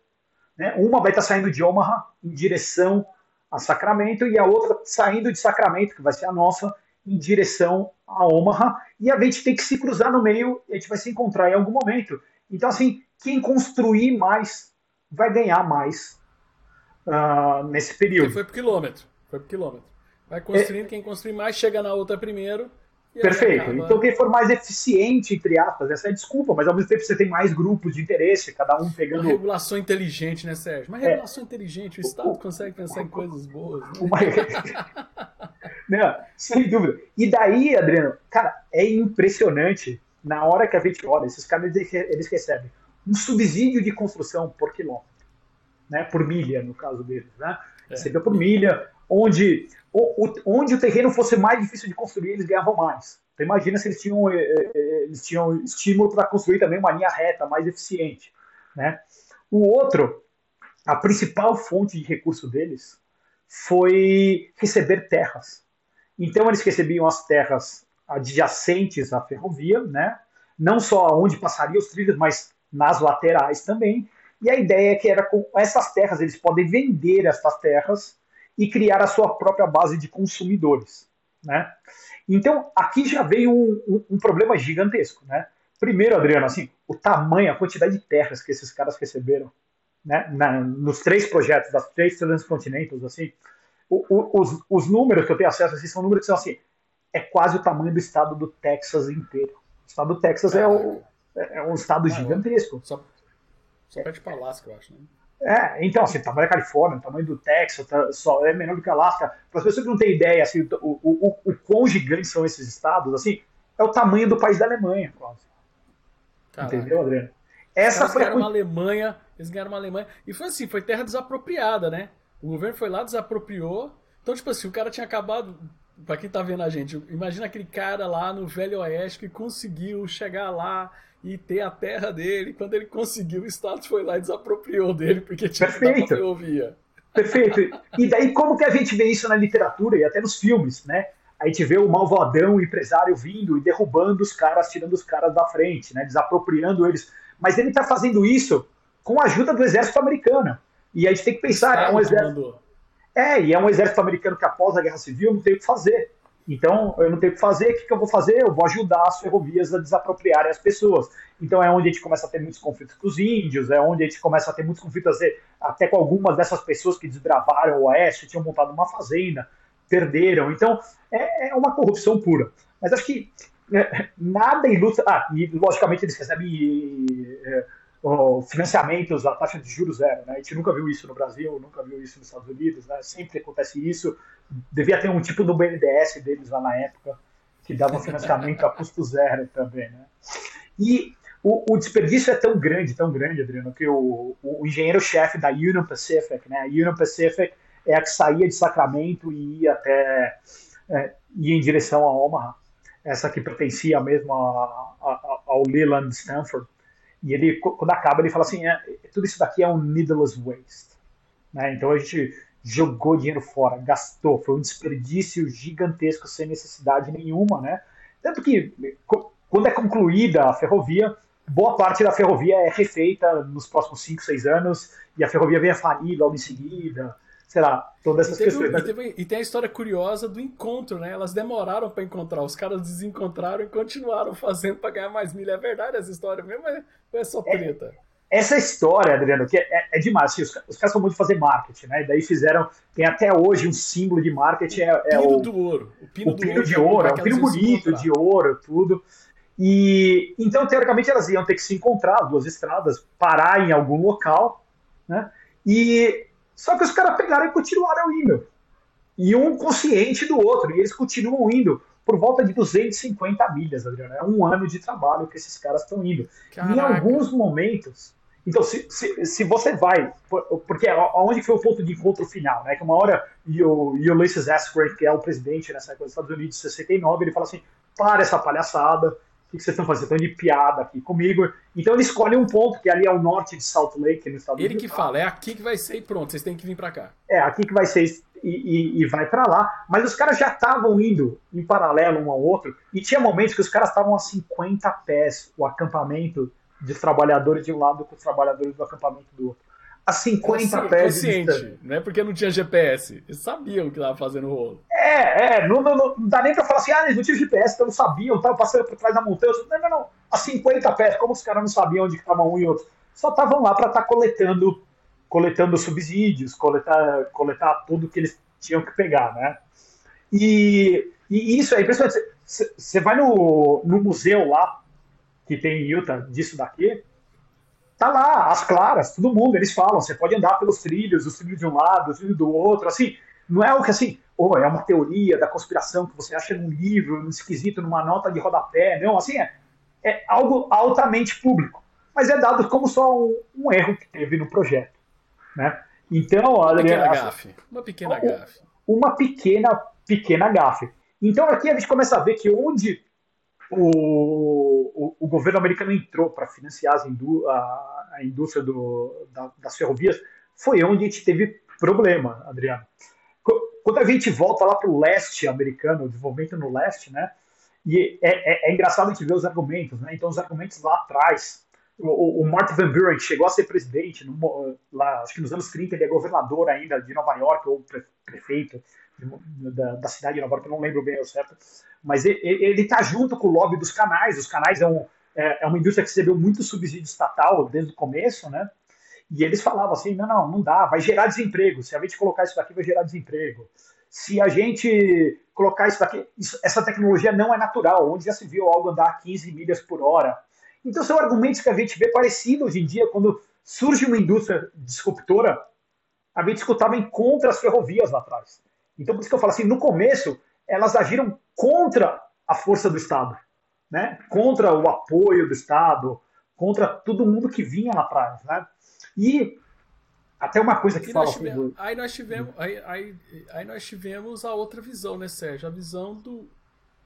Né? Uma vai estar saindo de Omaha em direção a Sacramento e a outra saindo de Sacramento, que vai ser a nossa, em direção a Omaha. E a gente tem que se cruzar no meio e a gente vai se encontrar em algum momento. Então, assim, quem construir mais vai ganhar mais uh, nesse período. Foi por quilômetro. Foi por quilômetro. Vai construindo, é... quem construir mais chega na outra primeiro. Perfeito. Acaba... Então, quem for mais eficiente, entre aspas, essa é a desculpa, mas ao mesmo tempo você tem mais grupos de interesse, cada um pegando. Uma regulação inteligente, né, Sérgio? Uma é. regulação é. inteligente, o Estado o, consegue pensar o, em coisas boas. Né? Uma... *laughs* Não, sem dúvida. E daí, Adriano, cara, é impressionante na hora que a gente olha, esses caras eles recebem um subsídio de construção por quilômetro, né, por milha, no caso deles. Né? É. Recebeu por milha, onde o, onde o terreno fosse mais difícil de construir, eles ganhavam mais. Então imagina se eles tinham, eh, eh, eles tinham estímulo para construir também uma linha reta, mais eficiente. Né? O outro, a principal fonte de recurso deles foi receber terras. Então eles recebiam as terras adjacentes à ferrovia, né? não só onde passariam os trilhos, mas nas laterais também. E a ideia é que era com essas terras, eles podem vender essas terras e criar a sua própria base de consumidores. Né? Então, aqui já veio um, um, um, problema gigantesco. Né? Primeiro, Adriano, assim, o tamanho, a quantidade de terras que esses caras receberam né? Na, nos três projetos das três transcontinentais, assim, o, o, os, os, números que eu tenho acesso assim, são números que são assim, é quase o tamanho do estado do Texas inteiro. O estado do Texas é, o, é um estado gigantesco. Só, só perde para Alasca, eu acho. Né? É, então, assim, o tamanho da Califórnia, o tamanho do Texas, tá, só é menor do que Alasca. Para as pessoas que não têm ideia, assim, o, o, o, o quão gigantes são esses estados, assim, é o tamanho do país da Alemanha, quase. Caraca. Entendeu, Adriano? Essa foi a... uma Alemanha, eles ganharam uma Alemanha. E foi assim, foi terra desapropriada, né? O governo foi lá, desapropriou. Então, tipo assim, o cara tinha acabado. Pra quem tá vendo a gente, imagina aquele cara lá no Velho Oeste que conseguiu chegar lá e ter a terra dele. Quando ele conseguiu, o Estado foi lá e desapropriou dele, porque tinha Perfeito. que ferrovia. Perfeito. E daí, como que a gente vê isso na literatura e até nos filmes, né? A gente vê o malvadão, o empresário vindo e derrubando os caras, tirando os caras da frente, né? Desapropriando eles. Mas ele está fazendo isso com a ajuda do exército americano. E a gente tem que pensar, é um exército. É, e é um exército americano que após a guerra civil não tem o que fazer. Então, eu não tenho o que fazer, o que eu vou fazer? Eu vou ajudar as ferrovias a desapropriarem as pessoas. Então, é onde a gente começa a ter muitos conflitos com os índios, é onde a gente começa a ter muitos conflitos até com algumas dessas pessoas que desbravaram o oeste, tinham montado uma fazenda, perderam. Então, é, é uma corrupção pura. Mas acho que é, nada ilustra. Ah, e logicamente eles recebem. É, financiamentos a taxa de juros zero. Né? A gente nunca viu isso no Brasil, nunca viu isso nos Estados Unidos, né? sempre acontece isso. Devia ter um tipo do BNDES deles lá na época, que dava financiamento a custo zero também. Né? E o, o, desperdício é tão grande, tão grande, Adriano, que o, o engenheiro-chefe da Union Pacific, né? a Union Pacific é a que saía de Sacramento e ia até é, ia em direção a Omaha, essa que pertencia mesmo a, a, ao Leland Stanford. E ele, quando acaba, ele fala assim: é, tudo isso daqui é um needless waste. Né? Então a gente jogou dinheiro fora, gastou, foi um desperdício gigantesco sem necessidade nenhuma, né? Tanto que quando é concluída a ferrovia, boa parte da ferrovia é refeita nos próximos 5, 6 anos e a ferrovia vem a falir logo em seguida sei lá, todas essas e teve, questões. E, teve, e, tem a história curiosa do encontro, né? Elas demoraram para encontrar, os caras desencontraram e continuaram *laughs* fazendo para ganhar mais milha. É verdade essa história mesmo ou é só treta? É, essa história, Adriano, que é, é, é demais. Os, os, caras são muito de fazer marketing, né? E daí fizeram, tem até hoje um símbolo de marketing. É, é pino o do ouro. O pino, o pino ouro, de ouro, é um pino bonito de ouro, tudo. E então, teoricamente, elas iam ter que se encontrar, duas estradas, parar em algum local, né? E Só que os caras pegaram e continuaram indo. E um consciente do outro, e eles continuam indo por volta de 250 milhas, Adriano. É um ano de trabalho que esses caras estão indo. Caraca. Em alguns momentos. Então, se, se, se, você vai. Porque aonde foi o ponto de encontro final, né? Que uma hora e o Ulysses S. Grant, que é o presidente nessa coisa dos Estados Unidos, em 69, ele fala assim: para essa palhaçada que, que vocês estão fazendo? Estão de piada aqui comigo. Então ele escolhe um ponto, que ali é o norte de Salt Lake, no estado Ele que fala, é aqui que vai ser e pronto, vocês têm que vir para cá. É, aqui que vai ser e, e, e vai para lá. Mas os caras já estavam indo em paralelo um ao outro, e tinha momentos que os caras estavam a 50 pés, o acampamento de trabalhadores de um lado com os trabalhadores do acampamento do outro a 50 assim, pés de distância. Não é porque não tinha GPS. Eles sabiam que estava fazendo rolo. É, é. Não, não, não dá nem para falar assim, ah, eles não tinham GPS, então não sabiam, estavam passando por trás da montanha. Não, não, não. A 50 pés, como os caras não sabiam onde estavam um e outro? Só estavam lá para estar tá coletando, coletando subsídios, coletar, coletar tudo que eles tinham que pegar, né? E, e isso é impressionante. Você vai no, no museu lá, que tem em Utah, disso daqui, tá lá, as claras, todo mundo, eles falam, você pode andar pelos trilhos, os trilhos de um lado, os trilhos do outro, assim, não é o que assim, oh, é uma teoria da conspiração que você acha num livro, num esquisito, numa nota de rodapé, não, assim, é, é algo altamente público, mas é dado como só um, um erro que teve no projeto, né? Então, uma pequena gafe, uma pequena gafe. Uma pequena, pequena gafe. Então aqui a gente começa a ver que onde o, o, o governo americano entrou para financiar indú a, a, indústria do, da, das ferrovias, foi onde a gente teve problema, Adriano. Quando a gente volta lá para o leste americano, o desenvolvimento no leste, né? E é, é, é, engraçado a gente ver os argumentos, né? Então, os argumentos lá atrás, o, o Martin Van Buren chegou a ser presidente, no, lá, acho que nos anos 30, ele é governador ainda de Nova York, ou prefeito da, da cidade de Nova York, não lembro bem o certo mas ele está junto com o lobby dos canais. Os canais é, um, é, é, uma indústria que recebeu muito subsídio estatal desde o começo, né? E eles falavam assim: não, não, não dá, vai gerar desemprego. Se a gente colocar isso daqui, vai gerar desemprego. Se a gente colocar isso daqui, essa tecnologia não é natural, onde já se viu algo andar a 15 milhas por hora. Então são argumentos que a gente vê parecido hoje em dia, quando surge uma indústria disruptora, a gente escutava em contra as ferrovias lá atrás. Então por isso que eu falo assim, no começo, elas agiram contra a força do Estado, né? contra o apoio do Estado, contra todo mundo que vinha lá atrás. Né? E até uma coisa que fala. Tivemos, aí, nós tivemos, aí, aí, aí, nós tivemos a outra visão, né, Sérgio? A visão do,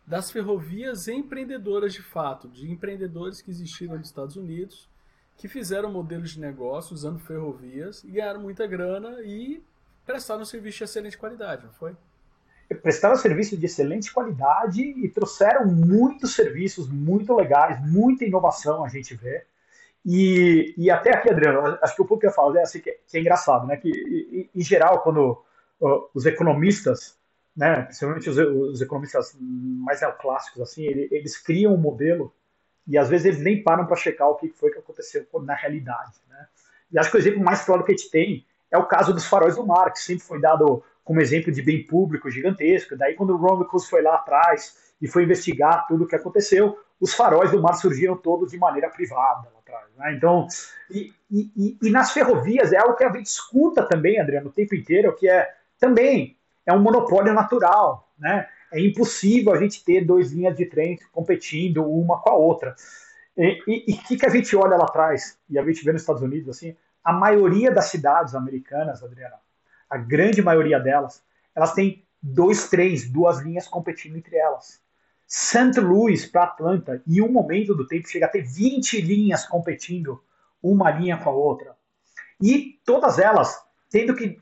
das ferrovias empreendedoras de fato, de empreendedores que existiram nos Estados Unidos, que fizeram modelos de negócio usando ferrovias e ganharam muita grana e prestaram um serviço de excelente qualidade, não foi? prestaram serviço de excelente qualidade e trouxeram muitos serviços muito legais, muita inovação a gente vê. E, e até aqui, Adriano, acho que o pouco que falo é assim que, que é engraçado, né? Que em geral, quando uh, os economistas, né, principalmente os, os economistas mais neoclássicos, assim, eles, criam um modelo e às vezes eles nem param para checar o que foi que aconteceu na realidade, né? E acho que o exemplo mais claro que a gente tem é o caso dos faróis do mar, que sempre foi dado como exemplo de bem público gigantesco. Daí, quando o Ron foi lá atrás e foi investigar tudo o que aconteceu, os faróis do mar surgiram todos de maneira privada lá atrás. Né? Então, e, e, e, nas ferrovias é algo que a gente escuta também, Adriano, o tempo inteiro, que é também é um monopólio natural, né? É impossível a gente ter duas linhas de trem competindo uma com a outra. E o que, que a gente olha lá atrás, e a gente vê nos Estados Unidos, assim, a maioria das cidades americanas, Adriana, a grande maioria delas, elas têm dois trens, duas linhas competindo entre elas. St. Louis para Atlanta, em um momento do tempo, chega a ter 20 linhas competindo uma linha com a outra. E todas elas tendo que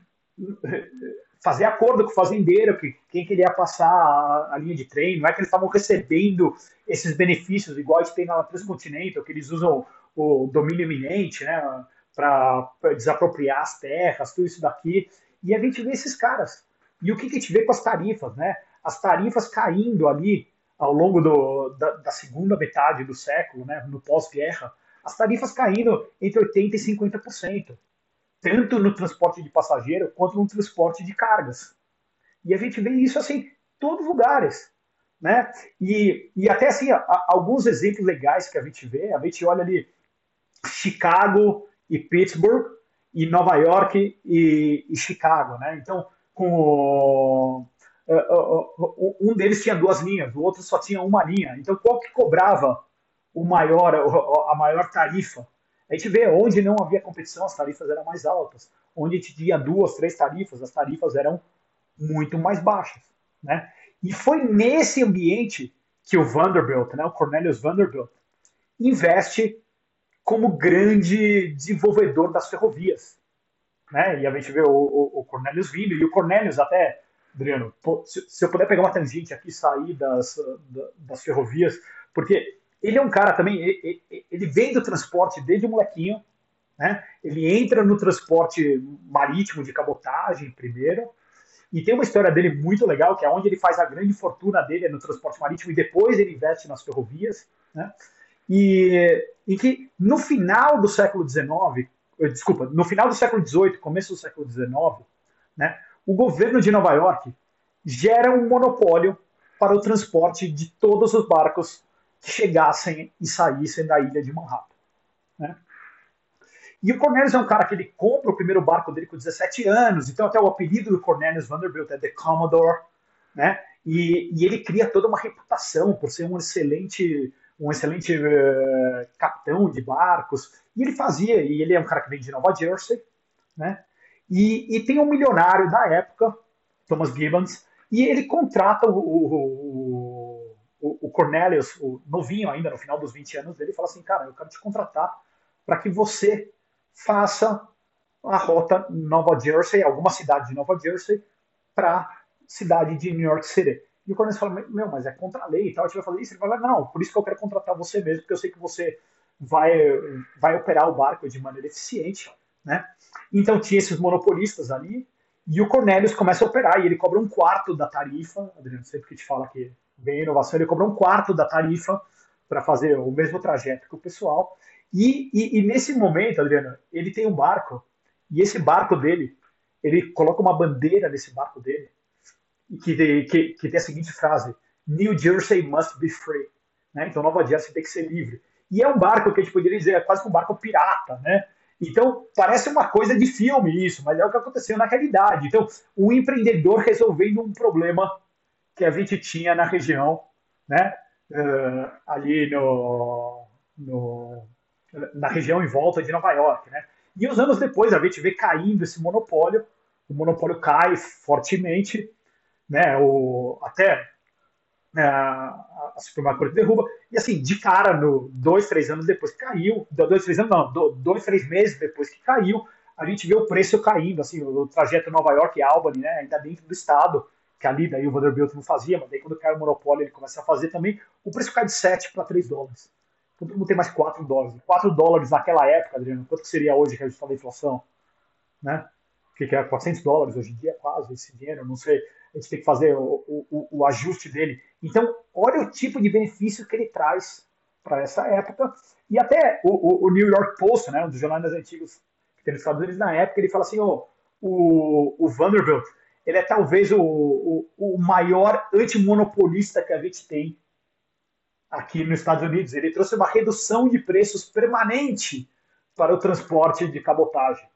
fazer acordo com o fazendeiro, que quem queria passar a, a, linha de trem, não é que eles estavam recebendo esses benefícios, igual a gente tem na Transcontinental, que eles usam o domínio eminente, né, para desapropriar as terras, tudo isso daqui. E a gente vê esses caras. E o que, que a gente vê com as tarifas, né? As tarifas caindo ali ao longo do, da, da, segunda metade do século, né? No pós-guerra, as tarifas caindo entre 80% e 50%. Tanto no transporte de passageiro quanto no transporte de cargas. E a gente vê isso assim em todos os lugares. Né? E, e até assim, a, alguns exemplos legais que a gente vê, a gente olha ali Chicago e Pittsburgh, e Nova York e, e Chicago, né? Então, com o, um deles tinha duas linhas, o outro só tinha uma linha. Então, qual que cobrava o maior, a maior tarifa? A gente vê onde não havia competição, as tarifas eram mais altas. Onde tinha duas, três tarifas, as tarifas eram muito mais baixas, né? E foi nesse ambiente que o Vanderbilt, né, o Cornelius Vanderbilt, investe como grande desenvolvedor das ferrovias. Né? E a gente vê o, o, o Cornelius vindo, e o Cornelius até, Adriano, se, se, eu puder pegar uma tangente aqui e sair das, das ferrovias, porque ele é um cara também, ele, ele vem do transporte desde o molequinho, né? ele entra no transporte marítimo de cabotagem primeiro, e tem uma história dele muito legal, que é onde ele faz a grande fortuna dele no transporte marítimo e depois ele investe nas ferrovias. Né? E, e que no final do século XIX, eh, desculpa, no final do século XVIII, começo do século XIX, né, o governo de Nova York gera um monopólio para o transporte de todos os barcos chegassem e saíssem da ilha de Manhattan. Né? E o Cornelius é um cara que ele compra o primeiro barco dele com 17 anos, então até o apelido do Cornelius Vanderbilt é The Commodore, né? E, e ele cria toda uma reputação por ser um excelente um excelente uh, capitão de barcos, e ele fazia, e ele é um cara que vem de Nova Jersey, né? E, e tem um milionário da época, Thomas Gibbons, e ele contrata o, o, o, Cornelius, o novinho ainda, no final dos 20 anos dele, fala assim, cara, eu quero te contratar para que você faça a rota Nova Jersey, alguma cidade de Nova Jersey, para cidade de New York City. E o Cornelius fala, meu, mas é contra a lei e tal, a gente vai fazer isso. Ele fala, não, por isso que eu quero contratar você mesmo, porque eu sei que você vai, vai operar o barco de maneira eficiente, né? Então tinha esses monopolistas ali, e o Cornelius começa a operar, e ele cobra um quarto da tarifa, Adriano, sempre que te fala que vem inovação, ele cobra um quarto da tarifa para fazer o mesmo trajeto que o pessoal. E, e, e, nesse momento, Adriano, ele tem um barco, e esse barco dele, ele coloca uma bandeira nesse barco dele, que, que, que tem a seguinte frase: New Jersey must be free. Né? Então Nova Jersey tem que ser livre. E é um barco que a gente poderia dizer é quase um barco pirata, né? Então, parece uma coisa de filme isso, mas é o que aconteceu na realidade. Então, um empreendedor *laughs* resolvendo um problema que a gente tinha na região, né? Uh, ali no, no, na região em volta de Nova York, né? E uns anos depois a gente vê caindo esse monopólio, o monopólio cai fortemente, né? O, até né, a, a Suprema Corte derruba, e assim, de cara, no dois, três anos depois que caiu, dois, três anos não, dois, três meses depois que caiu, a gente vê o preço caindo, assim, o, trajeto Nova York e Albany, né, ainda dentro do estado, que ali daí o Vanderbilt não fazia, mas daí quando cai o monopólio ele começa a fazer também, o preço cai de 7 para 3 dólares. Todo mundo tem mais 4 dólares. 4 dólares naquela época, Adriano, quanto seria hoje que a gente inflação? Né? O que, que é 400 dólares hoje em dia, quase, esse dinheiro, não sei a gente tem que fazer o, o, o ajuste dele. Então, olha o tipo de benefício que ele traz para essa época. E até o, o, New York Post, né, um dos jornais antigos que tem nos Estados Unidos na época, ele fala assim: oh, o, o Vanderbilt ele é talvez o, o, o maior antimonopolista que a gente tem aqui nos Estados Unidos. Ele trouxe uma redução de preços permanente para o transporte de cabotagem.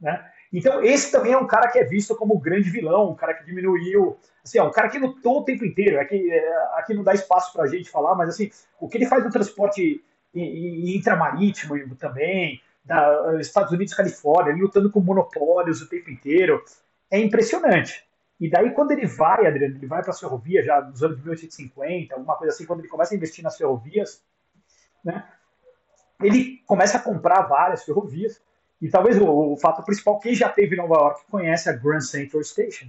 Né? Então, esse também é um cara que é visto como o grande vilão, um cara que diminuiu. Assim, ó, um cara que lutou o tempo inteiro. Aqui, é, aqui não dá espaço para a gente falar, mas assim, o que ele faz no transporte intramarítimo também, da Estados Unidos Califórnia, ele lutando com monopólios o tempo inteiro, é impressionante. E daí, quando ele vai, Adriano, ele vai para as ferrovias já nos anos de 1850, alguma coisa assim, quando ele começa a investir nas ferrovias, né, ele começa a comprar várias ferrovias e talvez o, o, fato principal, quem já teve em Nova York conhece a Grand Central Station,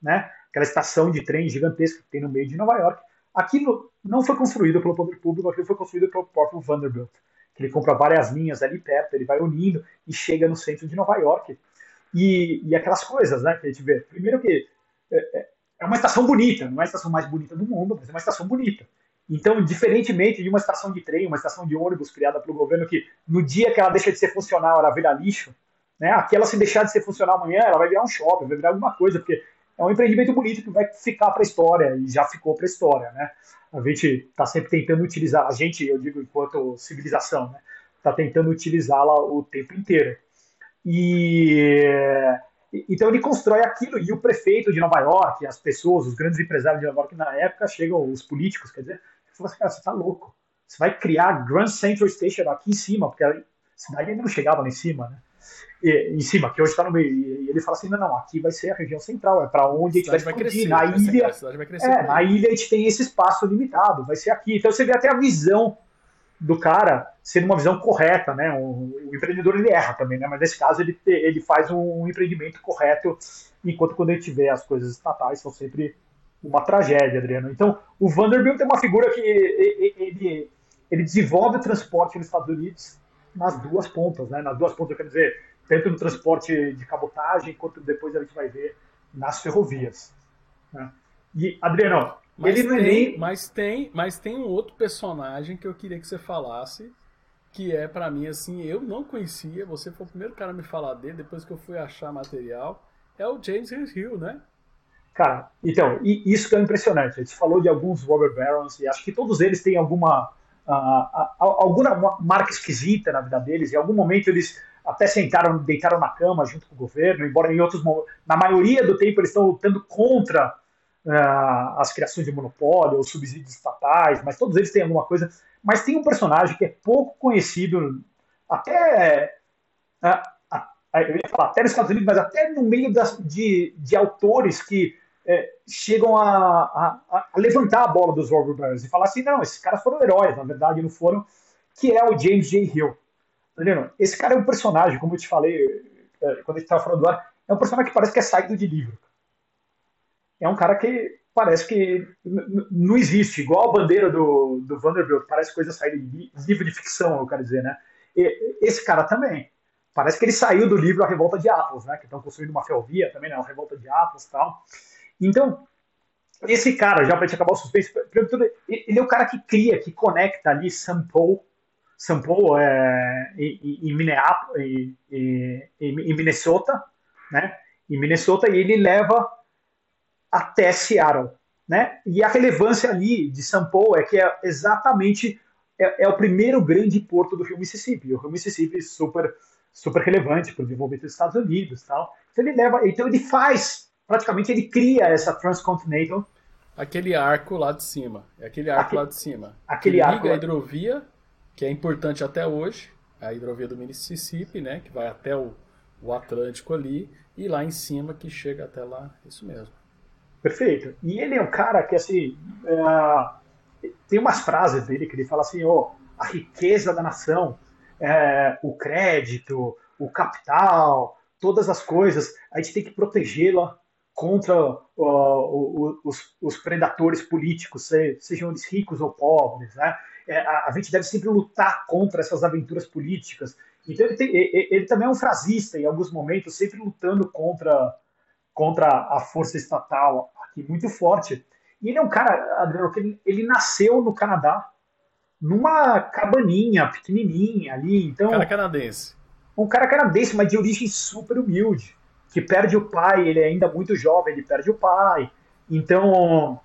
né? aquela estação de trem gigantesca que tem no meio de Nova York. Aquilo não foi construído pelo poder público, aquilo foi construído pelo próprio Vanderbilt, que ele compra várias linhas ali perto, ele vai unindo e chega no centro de Nova York. E, e aquelas coisas né, que a gente vê. Primeiro que é, é, é uma estação bonita, não é a estação mais bonita do mundo, mas é uma estação bonita. Então, diferentemente de uma estação de trem, uma estação de ônibus criada pelo governo, que no dia que ela deixa de ser funcional, ela vira lixo, né? aquela se deixar de ser funcional amanhã, ela vai virar um shopping, vai virar alguma coisa, porque é um empreendimento bonito que vai ficar para a história, e já ficou para a história. Né? A gente está sempre tentando utilizar, a gente, eu digo enquanto civilização, está né? Tentando utilizá-la o tempo inteiro. E então ele constrói aquilo e o prefeito de Nova York, as pessoas, os grandes empresários de Nova York na época chegam, os políticos, quer dizer, falam assim, cara, você tá louco. Você vai criar Grand Central Station aqui em cima, porque a cidade ainda não chegava lá em cima, né? E, em cima, que hoje está no meio. E ele fala assim: não, não, aqui vai ser a região central, é para onde a gente vai, vai crescer. Na ilha, crescer, é, na ilha a gente tem esse espaço limitado, vai ser aqui. Então você vê até a visão do cara sendo uma visão correta, né? O, o, empreendedor ele erra também, né? Mas nesse caso ele, ele faz um, um empreendimento correto, enquanto quando ele tiver as coisas estatais são sempre uma tragédia, Adriano. Então o Vanderbilt é uma figura que ele, ele desenvolve o transporte nos Estados Unidos nas duas pontas, né? Nas duas pontas, eu quero dizer, tanto no transporte de cabotagem quanto depois a gente vai ver nas ferrovias. Né? E Adriano, mas ele não é tem, nem... mas tem, mas tem um outro personagem que eu queria que você falasse, que é para mim assim, eu não conhecia, você foi o primeiro cara a me falar dele depois que eu fui achar material, é o James Hill, né? Cara, então, isso que é impressionante. A gente falou de alguns Robert Barons e acho que todos eles têm alguma uh, uh, alguma marca esquisita na vida deles. Em algum momento eles até sentaram, deitaram na cama junto com o governo, embora em outros na maioria do tempo eles estão lutando contra uh, as criações de monopólio, os subsídios estatais, mas todos eles têm alguma coisa. Mas tem um personagem que é pouco conhecido, até. Uh, eu ia falar até nos Estados Unidos, mas até no meio das, de, de autores que é, chegam a, a, a, levantar a bola dos Robert Burns e falar assim: não, esses caras foram heróis, na verdade não foram, que é o James J. Hill. Entendeu? Esse cara é um personagem, como eu te falei quando a gente estava falando do ar, é um personagem que parece que é saído de livro é um cara que parece que não existe, igual a bandeira do, do Vanderbilt, parece coisa sair de livro de ficção, eu quero dizer, né? E, esse cara também. Parece que ele saiu do livro A Revolta de Atlas, né? Que estão construindo uma ferrovia também, né? A Revolta de Atlas e tal. Então, esse cara, já para gente acabar o suspense, ele é o cara que cria, que conecta ali São Paulo, São Paulo é, Minneapolis, em Minnesota, né? Em Minnesota, e ele leva até Seattle. Né? E a relevância ali de São Paulo é que é exatamente é, é, o primeiro grande porto do rio Mississippi. O rio Mississippi é super, super relevante para o desenvolvimento dos Estados Unidos. Tal. Então ele leva, então ele faz, praticamente ele cria essa transcontinental. Aquele arco lá de cima. É aquele arco aquele, lá de cima. Aquele que arco. Liga a hidrovia, que é importante até hoje, a hidrovia do Mississippi, né? Que vai até o, o Atlântico ali, e lá em cima que chega até lá. Isso mesmo. Perfeito. E ele é um cara que, assim, é, tem umas frases dele que ele fala assim: oh, a riqueza da nação, é, o crédito, o capital, todas as coisas, a gente tem que protegê-la contra uh, os, os, predadores políticos, sejam eles ricos ou pobres. Né? É, a, gente deve sempre lutar contra essas aventuras políticas. Então ele, tem, ele, também é um frasista em alguns momentos, sempre lutando contra contra a força estatal aqui muito forte. E ele é um cara, Adriano, que ele, ele nasceu no Canadá, numa cabaninha pequenininha ali. Então, cara canadense. Um cara canadense, mas de origem super humilde, que perde o pai, ele é ainda muito jovem, ele perde o pai. Então,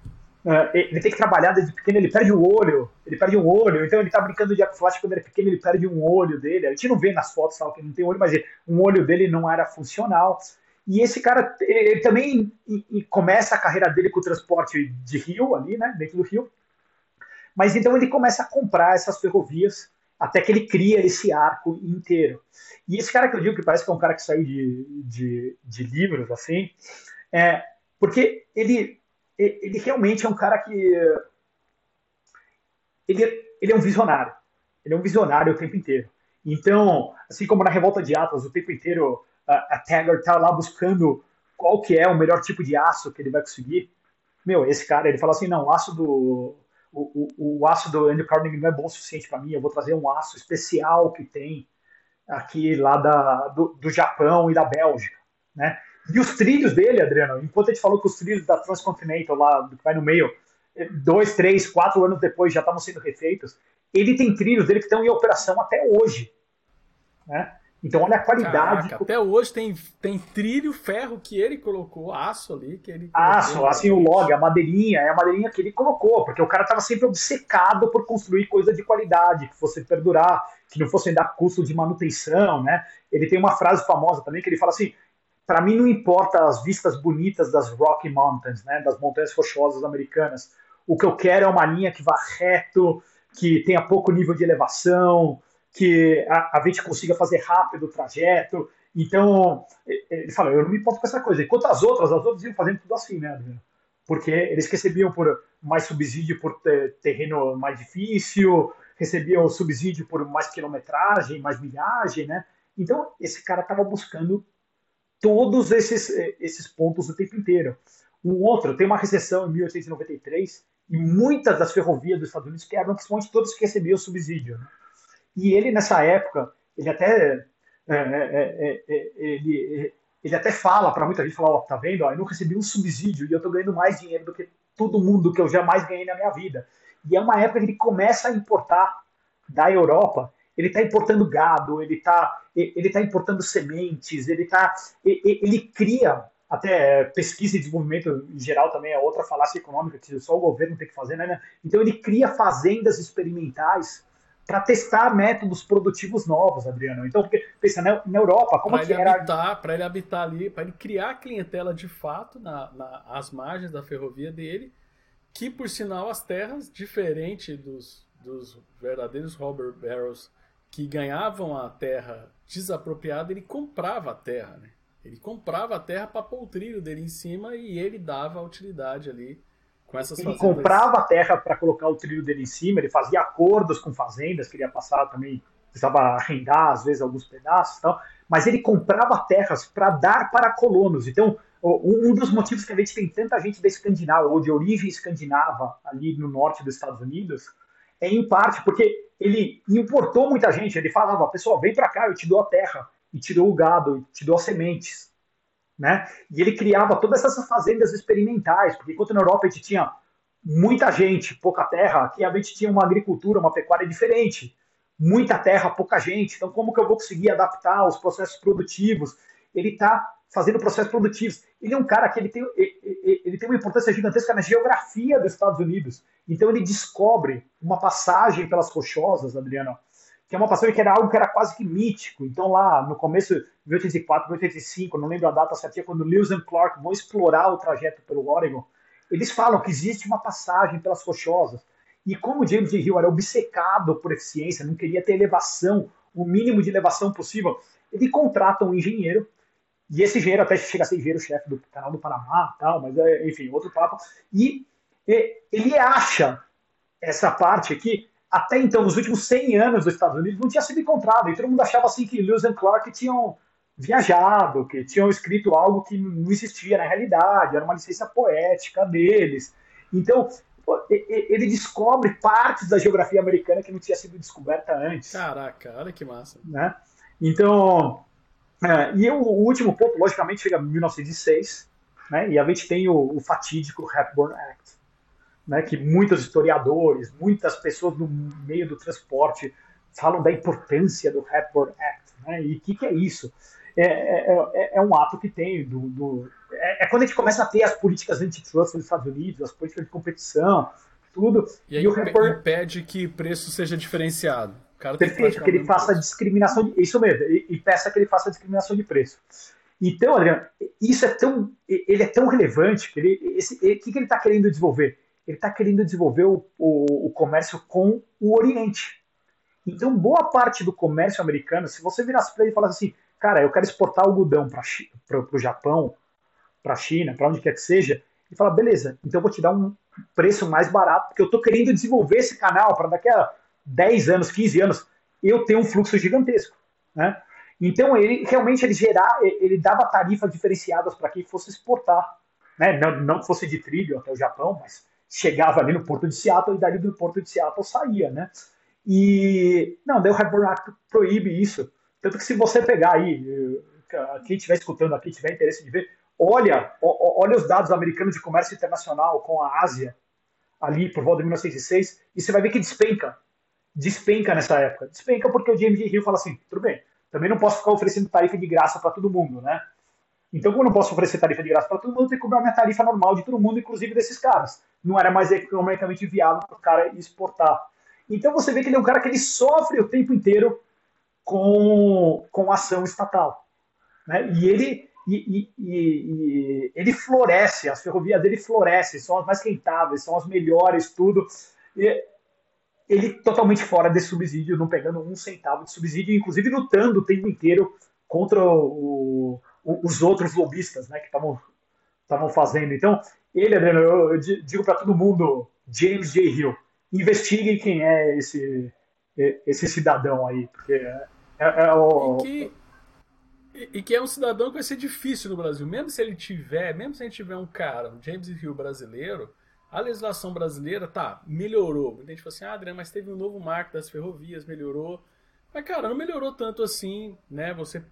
uh, ele tem que trabalhar desde pequeno, ele perde o olho, ele perde um olho, então ele tá brincando de arco quando ele é pequeno, ele perde um olho dele. A gente não vê nas fotos tal, que não tem olho, mas um olho dele não era funcional. E esse cara ele também começa a carreira dele com o transporte de rio ali, né, dentro do rio. Mas então ele começa a comprar essas ferrovias até que ele cria esse arco inteiro. E esse cara que eu digo que parece que é um cara que saiu de, de, de livros, assim, é porque ele, ele realmente é um cara que. Ele, ele é um visionário. Ele é um visionário o tempo inteiro. Então, assim como na Revolta de Atlas, o tempo inteiro a Taggart tá lá buscando qual que é o melhor tipo de aço que ele vai conseguir. Meu, esse cara, ele fala assim, não, o aço do o, o, o aço do Andrew Carnegie não é bom o suficiente para mim, eu vou trazer um aço especial que tem aqui lá da, do, do Japão e da Bélgica, né? E os trilhos dele, Adriano, enquanto a gente falou que os trilhos da Transcontinental lá, que vai no meio, dois, três, quatro anos depois já estavam sendo refeitos, ele tem trilhos dele que estão em operação até hoje, né? Então olha a qualidade. Caraca, até hoje tem, tem trilho, ferro que ele colocou, aço ali que ele Aço, assim o log, a madeirinha, é a madeirinha que ele colocou, porque o cara estava sempre obcecado por construir coisa de qualidade, que fosse perdurar, que não fosse dar custo de manutenção, né? Ele tem uma frase famosa também que ele fala assim: para mim não importa as vistas bonitas das Rocky Mountains, né, das montanhas rochosas americanas. O que eu quero é uma linha que vá reto, que tenha pouco nível de elevação, que a, a gente consiga fazer rápido o trajeto. Então, ele fala, eu não me importo com essa coisa. Enquanto as outras, as outras iam fazendo tudo assim, né? Porque eles recebiam por mais subsídio por ter terreno mais difícil, recebiam subsídio por mais quilometragem, mais milhagem, né? Então, esse cara estava buscando todos esses, esses pontos o tempo inteiro. Um outro, tem uma recessão em 1893 e muitas das ferrovias dos Estados Unidos quebram, principalmente todas que recebiam subsídio. Né? E ele, nessa época, ele até, é, é, é, ele, ele até fala para muita gente, fala, ó, tá vendo, ó, eu não recebi um subsídio e eu estou ganhando mais dinheiro do que todo mundo que eu jamais ganhei na minha vida. E é uma época que ele começa a importar da Europa, ele está importando gado, ele está ele tá importando sementes, ele, tá, ele, ele cria até pesquisa e desenvolvimento em geral também é outra falácia econômica que só o governo tem que fazer, né? Então ele cria fazendas experimentais para testar métodos produtivos novos, Adriano. Então, porque, pensa, na, na Europa, como pra que era... Para ele habitar ali, para ele criar clientela de fato na, na, às margens da ferrovia dele, que, por sinal, as terras, diferente dos, dos verdadeiros robber barrels que ganhavam a terra desapropriada, ele comprava a terra, né? Ele comprava a terra para pôr o trilho dele em cima e ele dava a utilidade ali com essas ele fazendas. comprava terra para colocar o trilho dele em cima, ele fazia acordos com fazendas, queria passar também, precisava arrendar às vezes alguns pedaços e tal, mas ele comprava terras para dar para colonos. Então, um dos motivos que a gente tem tanta gente da Escandinávia, ou de origem escandinava, ali no norte dos Estados Unidos, é em parte porque ele importou muita gente. Ele falava, pessoal, vem para cá, eu te dou a terra, e te dou o gado, e te dou as sementes né? E ele criava todas essas fazendas experimentais, porque enquanto na Europa a gente tinha muita gente, pouca terra, aqui a gente tinha uma agricultura, uma pecuária diferente. Muita terra, pouca gente. Então, como que eu vou conseguir adaptar os processos produtivos? Ele está fazendo processos produtivos. Ele é um cara que ele tem, ele tem uma importância gigantesca na geografia dos Estados Unidos. Então, ele descobre uma passagem pelas rochosas, Adriano, que é uma passagem que era algo que era quase que mítico. Então, lá no começo de 1984, 1985, não lembro a data certinha, quando Lewis e Clark vão explorar o trajeto pelo Oregon, eles falam que existe uma passagem pelas rochosas. E como James J. Hill era obcecado por eficiência, não queria ter elevação, o mínimo de elevação possível, ele contrata um engenheiro, e esse engenheiro até chega a ser engenheiro-chefe do canal do Panamá, tal, mas é, enfim, outro papo, e ele acha essa parte aqui até então, nos últimos 100 anos dos Estados Unidos, não tinha sido encontrado. E todo mundo achava assim que Lewis e Clark tinham viajado, que tinham escrito algo que não existia na realidade, era uma licença poética deles. Então, ele descobre partes da geografia americana que não tinha sido descoberta antes. Caraca, olha que massa. Né? Então, é, e o, último ponto, logicamente, chega em 1906, né? e a gente tem o, o fatídico Hepburn Act né, que muitos historiadores, muitas pessoas no meio do transporte falam da importância do Hepburn Act. Né, e o que, que, é isso? É, é, é, é, um ato que tem do, do é, é, quando a gente começa a ter as políticas antitrust nos Estados Unidos, as políticas de competição, tudo. E aí e o Hepburn impede que preço seja diferenciado. Perfeito, que ele faça discriminação, de, isso mesmo, e, e peça que ele faça discriminação de preço. Então, Adriano, isso é tão, ele é tão relevante que ele, esse, o que, que ele está querendo desenvolver? Ele está querendo desenvolver o, o, o, comércio com o Oriente. Então, boa parte do comércio americano, se você virasse para ele e falasse assim, cara, eu quero exportar algodão para o Japão, para a China, para onde quer que seja, ele fala, beleza, então eu vou te dar um preço mais barato, porque eu estou querendo desenvolver esse canal para daqui a 10 anos, 15 anos, eu ter um fluxo gigantesco. Né? Então, ele realmente ele gerar, ele dava tarifas diferenciadas para quem fosse exportar. Né? Não, não fosse de trilho até o Japão, mas chegava ali no porto de Seattle e dali do porto de Seattle saía, né? E não, daí o Hepburn Act proíbe isso. Tanto que se você pegar aí, eh, quem estiver escutando aqui, tiver interesse de ver, olha, olha os dados americanos de comércio internacional com a Ásia, ali por volta de 1906, e você vai ver que despenca. Despenca nessa época. Despenca porque o James Hill fala assim, tudo bem, também não posso ficar oferecendo tarifa de graça para todo mundo, né? Então, como eu não posso oferecer tarifa de graça para todo mundo, eu tenho que cobrar minha tarifa normal de todo mundo, inclusive desses caras. Não era mais economicamente viável para o cara exportar. Então, você vê que ele é um cara que ele sofre o tempo inteiro com, com ação estatal. Né? E ele e, e, e, ele floresce, as ferrovias dele florescem, são as mais rentáveis, são as melhores, tudo. E ele totalmente fora desse subsídio, não pegando um centavo de subsídio, inclusive lutando o tempo inteiro contra o, os outros lobistas né, que estavam fazendo. Então, ele, Adriano, eu, eu digo para todo mundo, James J. Hill, investiguem quem é esse, esse cidadão aí, porque é, é, é o... E que é um cidadão que vai ser difícil no Brasil. Mesmo se ele tiver, mesmo se a gente tiver um cara, um James Hill brasileiro, a legislação brasileira, tá, melhorou. Muita gente fala assim, ah, Adriano, mas teve um novo marco das ferrovias, melhorou. Mas, cara, não melhorou tanto assim, né? Você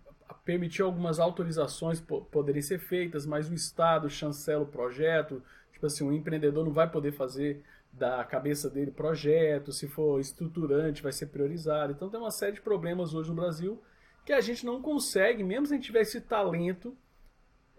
permitiu algumas autorizações poderem ser feitas, mas o Estado chancela o projeto. Tipo assim, o empreendedor não vai poder fazer da cabeça dele projeto, se for estruturante, vai ser priorizado. Então tem uma série de problemas hoje no Brasil que a gente não consegue, mesmo se a gente tiver esse talento,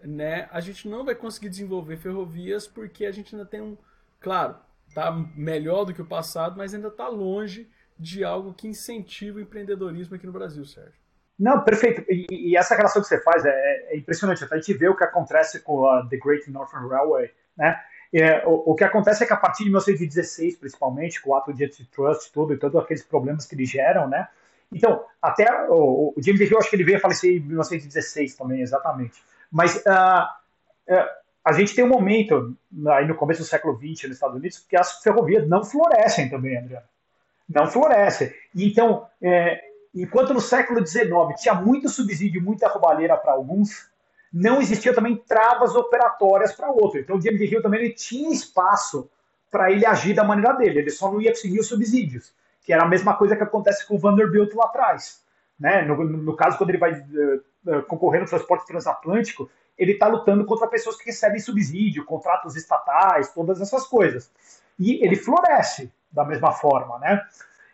né, a gente não vai conseguir desenvolver ferrovias porque a gente ainda tem um, claro, tá melhor do que o passado, mas ainda está longe de algo que incentiva o empreendedorismo aqui no Brasil, Sérgio. Não, perfeito. E, e essa relação que você faz é, é, impressionante. A gente vê o que acontece com a The Great Northern Railway, né? É, o, o, que acontece é que a partir de 1916, principalmente, com o ato de antitrust tudo e todos aqueles problemas que eles geram, né? Então, até o, o James Hill, acho que ele veio a falecer em 1916 também, exatamente. Mas uh, uh, a gente tem um momento, aí no começo do século XX nos Estados Unidos, que as ferrovias não florescem também, Adriano. Não florescem. Então, é, enquanto no século XIX tinha muito subsídio, muita roubalheira para alguns, não existia também travas operatórias para outros. Então, o James Hill também ele tinha espaço para ele agir da maneira dele, ele só não ia conseguir os subsídios que era a mesma coisa que acontece com o Vanderbilt lá atrás. Né? No, no caso, quando ele vai uh, concorrer no transporte transatlântico, ele está lutando contra pessoas que recebem subsídio, contratos estatais, todas essas coisas. E ele floresce da mesma forma, né?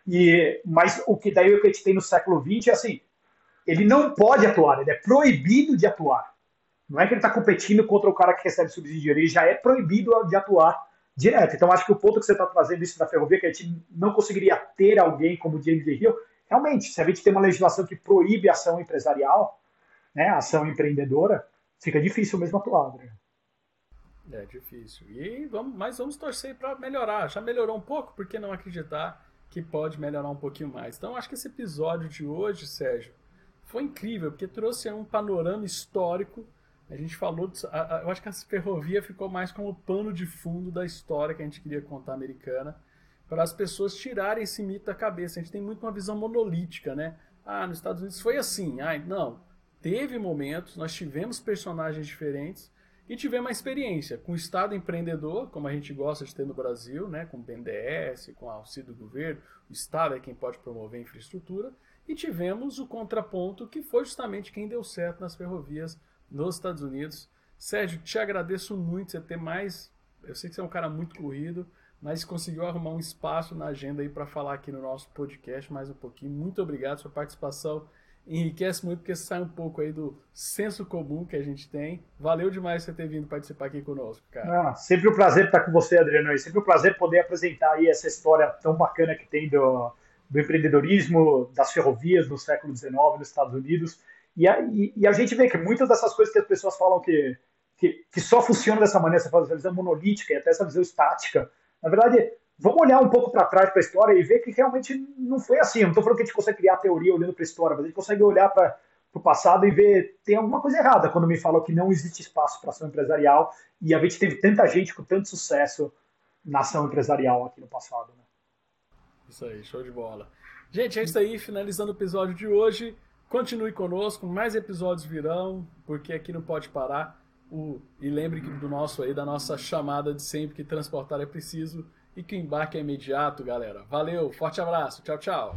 E, mas o que daí o gente tem no século XX é assim, ele não pode atuar, ele é proibido de atuar. Não é que ele está competindo contra o cara que recebe subsídio, ele já é proibido de atuar direto. Então, acho que o ponto que você está trazendo isso da ferrovia, que a gente não conseguiria ter alguém como James Hill, realmente, se a gente tem uma legislação que proíbe ação empresarial, né, ação empreendedora, fica difícil mesmo atuar. Né? É difícil. E vamos, mas vamos torcer para melhorar. Já melhorou um pouco, por que não acreditar que pode melhorar um pouquinho mais? Então, acho que esse episódio de hoje, Sérgio, foi incrível, porque trouxe um panorama histórico a gente falou, eu acho que a ferrovia ficou mais como pano de fundo da história que a gente queria contar americana, para as pessoas tirarem esse mito da cabeça. A gente tem muito uma visão monolítica, né? Ah, nos Estados Unidos foi assim. Ah, não. Teve momentos, nós tivemos personagens diferentes e tivemos uma experiência com o Estado empreendedor, como a gente gosta de ter no Brasil, né? com o BNDES, com o auxílio do governo, o Estado é quem pode promover a infraestrutura, e tivemos o contraponto que foi justamente quem deu certo nas ferrovias nos Estados Unidos. Sérgio, te agradeço muito você ter mais. Eu sei que você é um cara muito corrido, mas conseguiu arrumar um espaço na agenda aí para falar aqui no nosso podcast mais um pouquinho. Muito obrigado, sua participação enriquece muito porque sai um pouco aí do senso comum que a gente tem. Valeu demais você ter vindo participar aqui conosco, cara. Ah, sempre um prazer estar com você, Adriano. Sempre um prazer poder apresentar aí essa história tão bacana que tem do, do empreendedorismo, das ferrovias no século XIX nos Estados Unidos e a, e, e a, gente vê que muitas dessas coisas que as pessoas falam que, que, que só funcionam dessa maneira, essa visão monolítica e até essa visão estática, na verdade, vamos olhar um pouco para trás para a história e ver que realmente não foi assim. Eu não estou falando que a gente consegue criar teoria olhando para a história, mas a gente consegue olhar para o passado e ver tem alguma coisa errada quando me falam que não existe espaço para ação empresarial e a gente teve tanta gente com tanto sucesso na ação empresarial aqui no passado. Né? Isso aí, show de bola. Gente, é isso aí, finalizando o episódio de hoje. Continue conosco, mais episódios virão, porque aqui não pode parar. O, e lembre do nosso aí, da nossa chamada de sempre que transportar é preciso e que o embarque é imediato, galera. Valeu, forte abraço, tchau, tchau.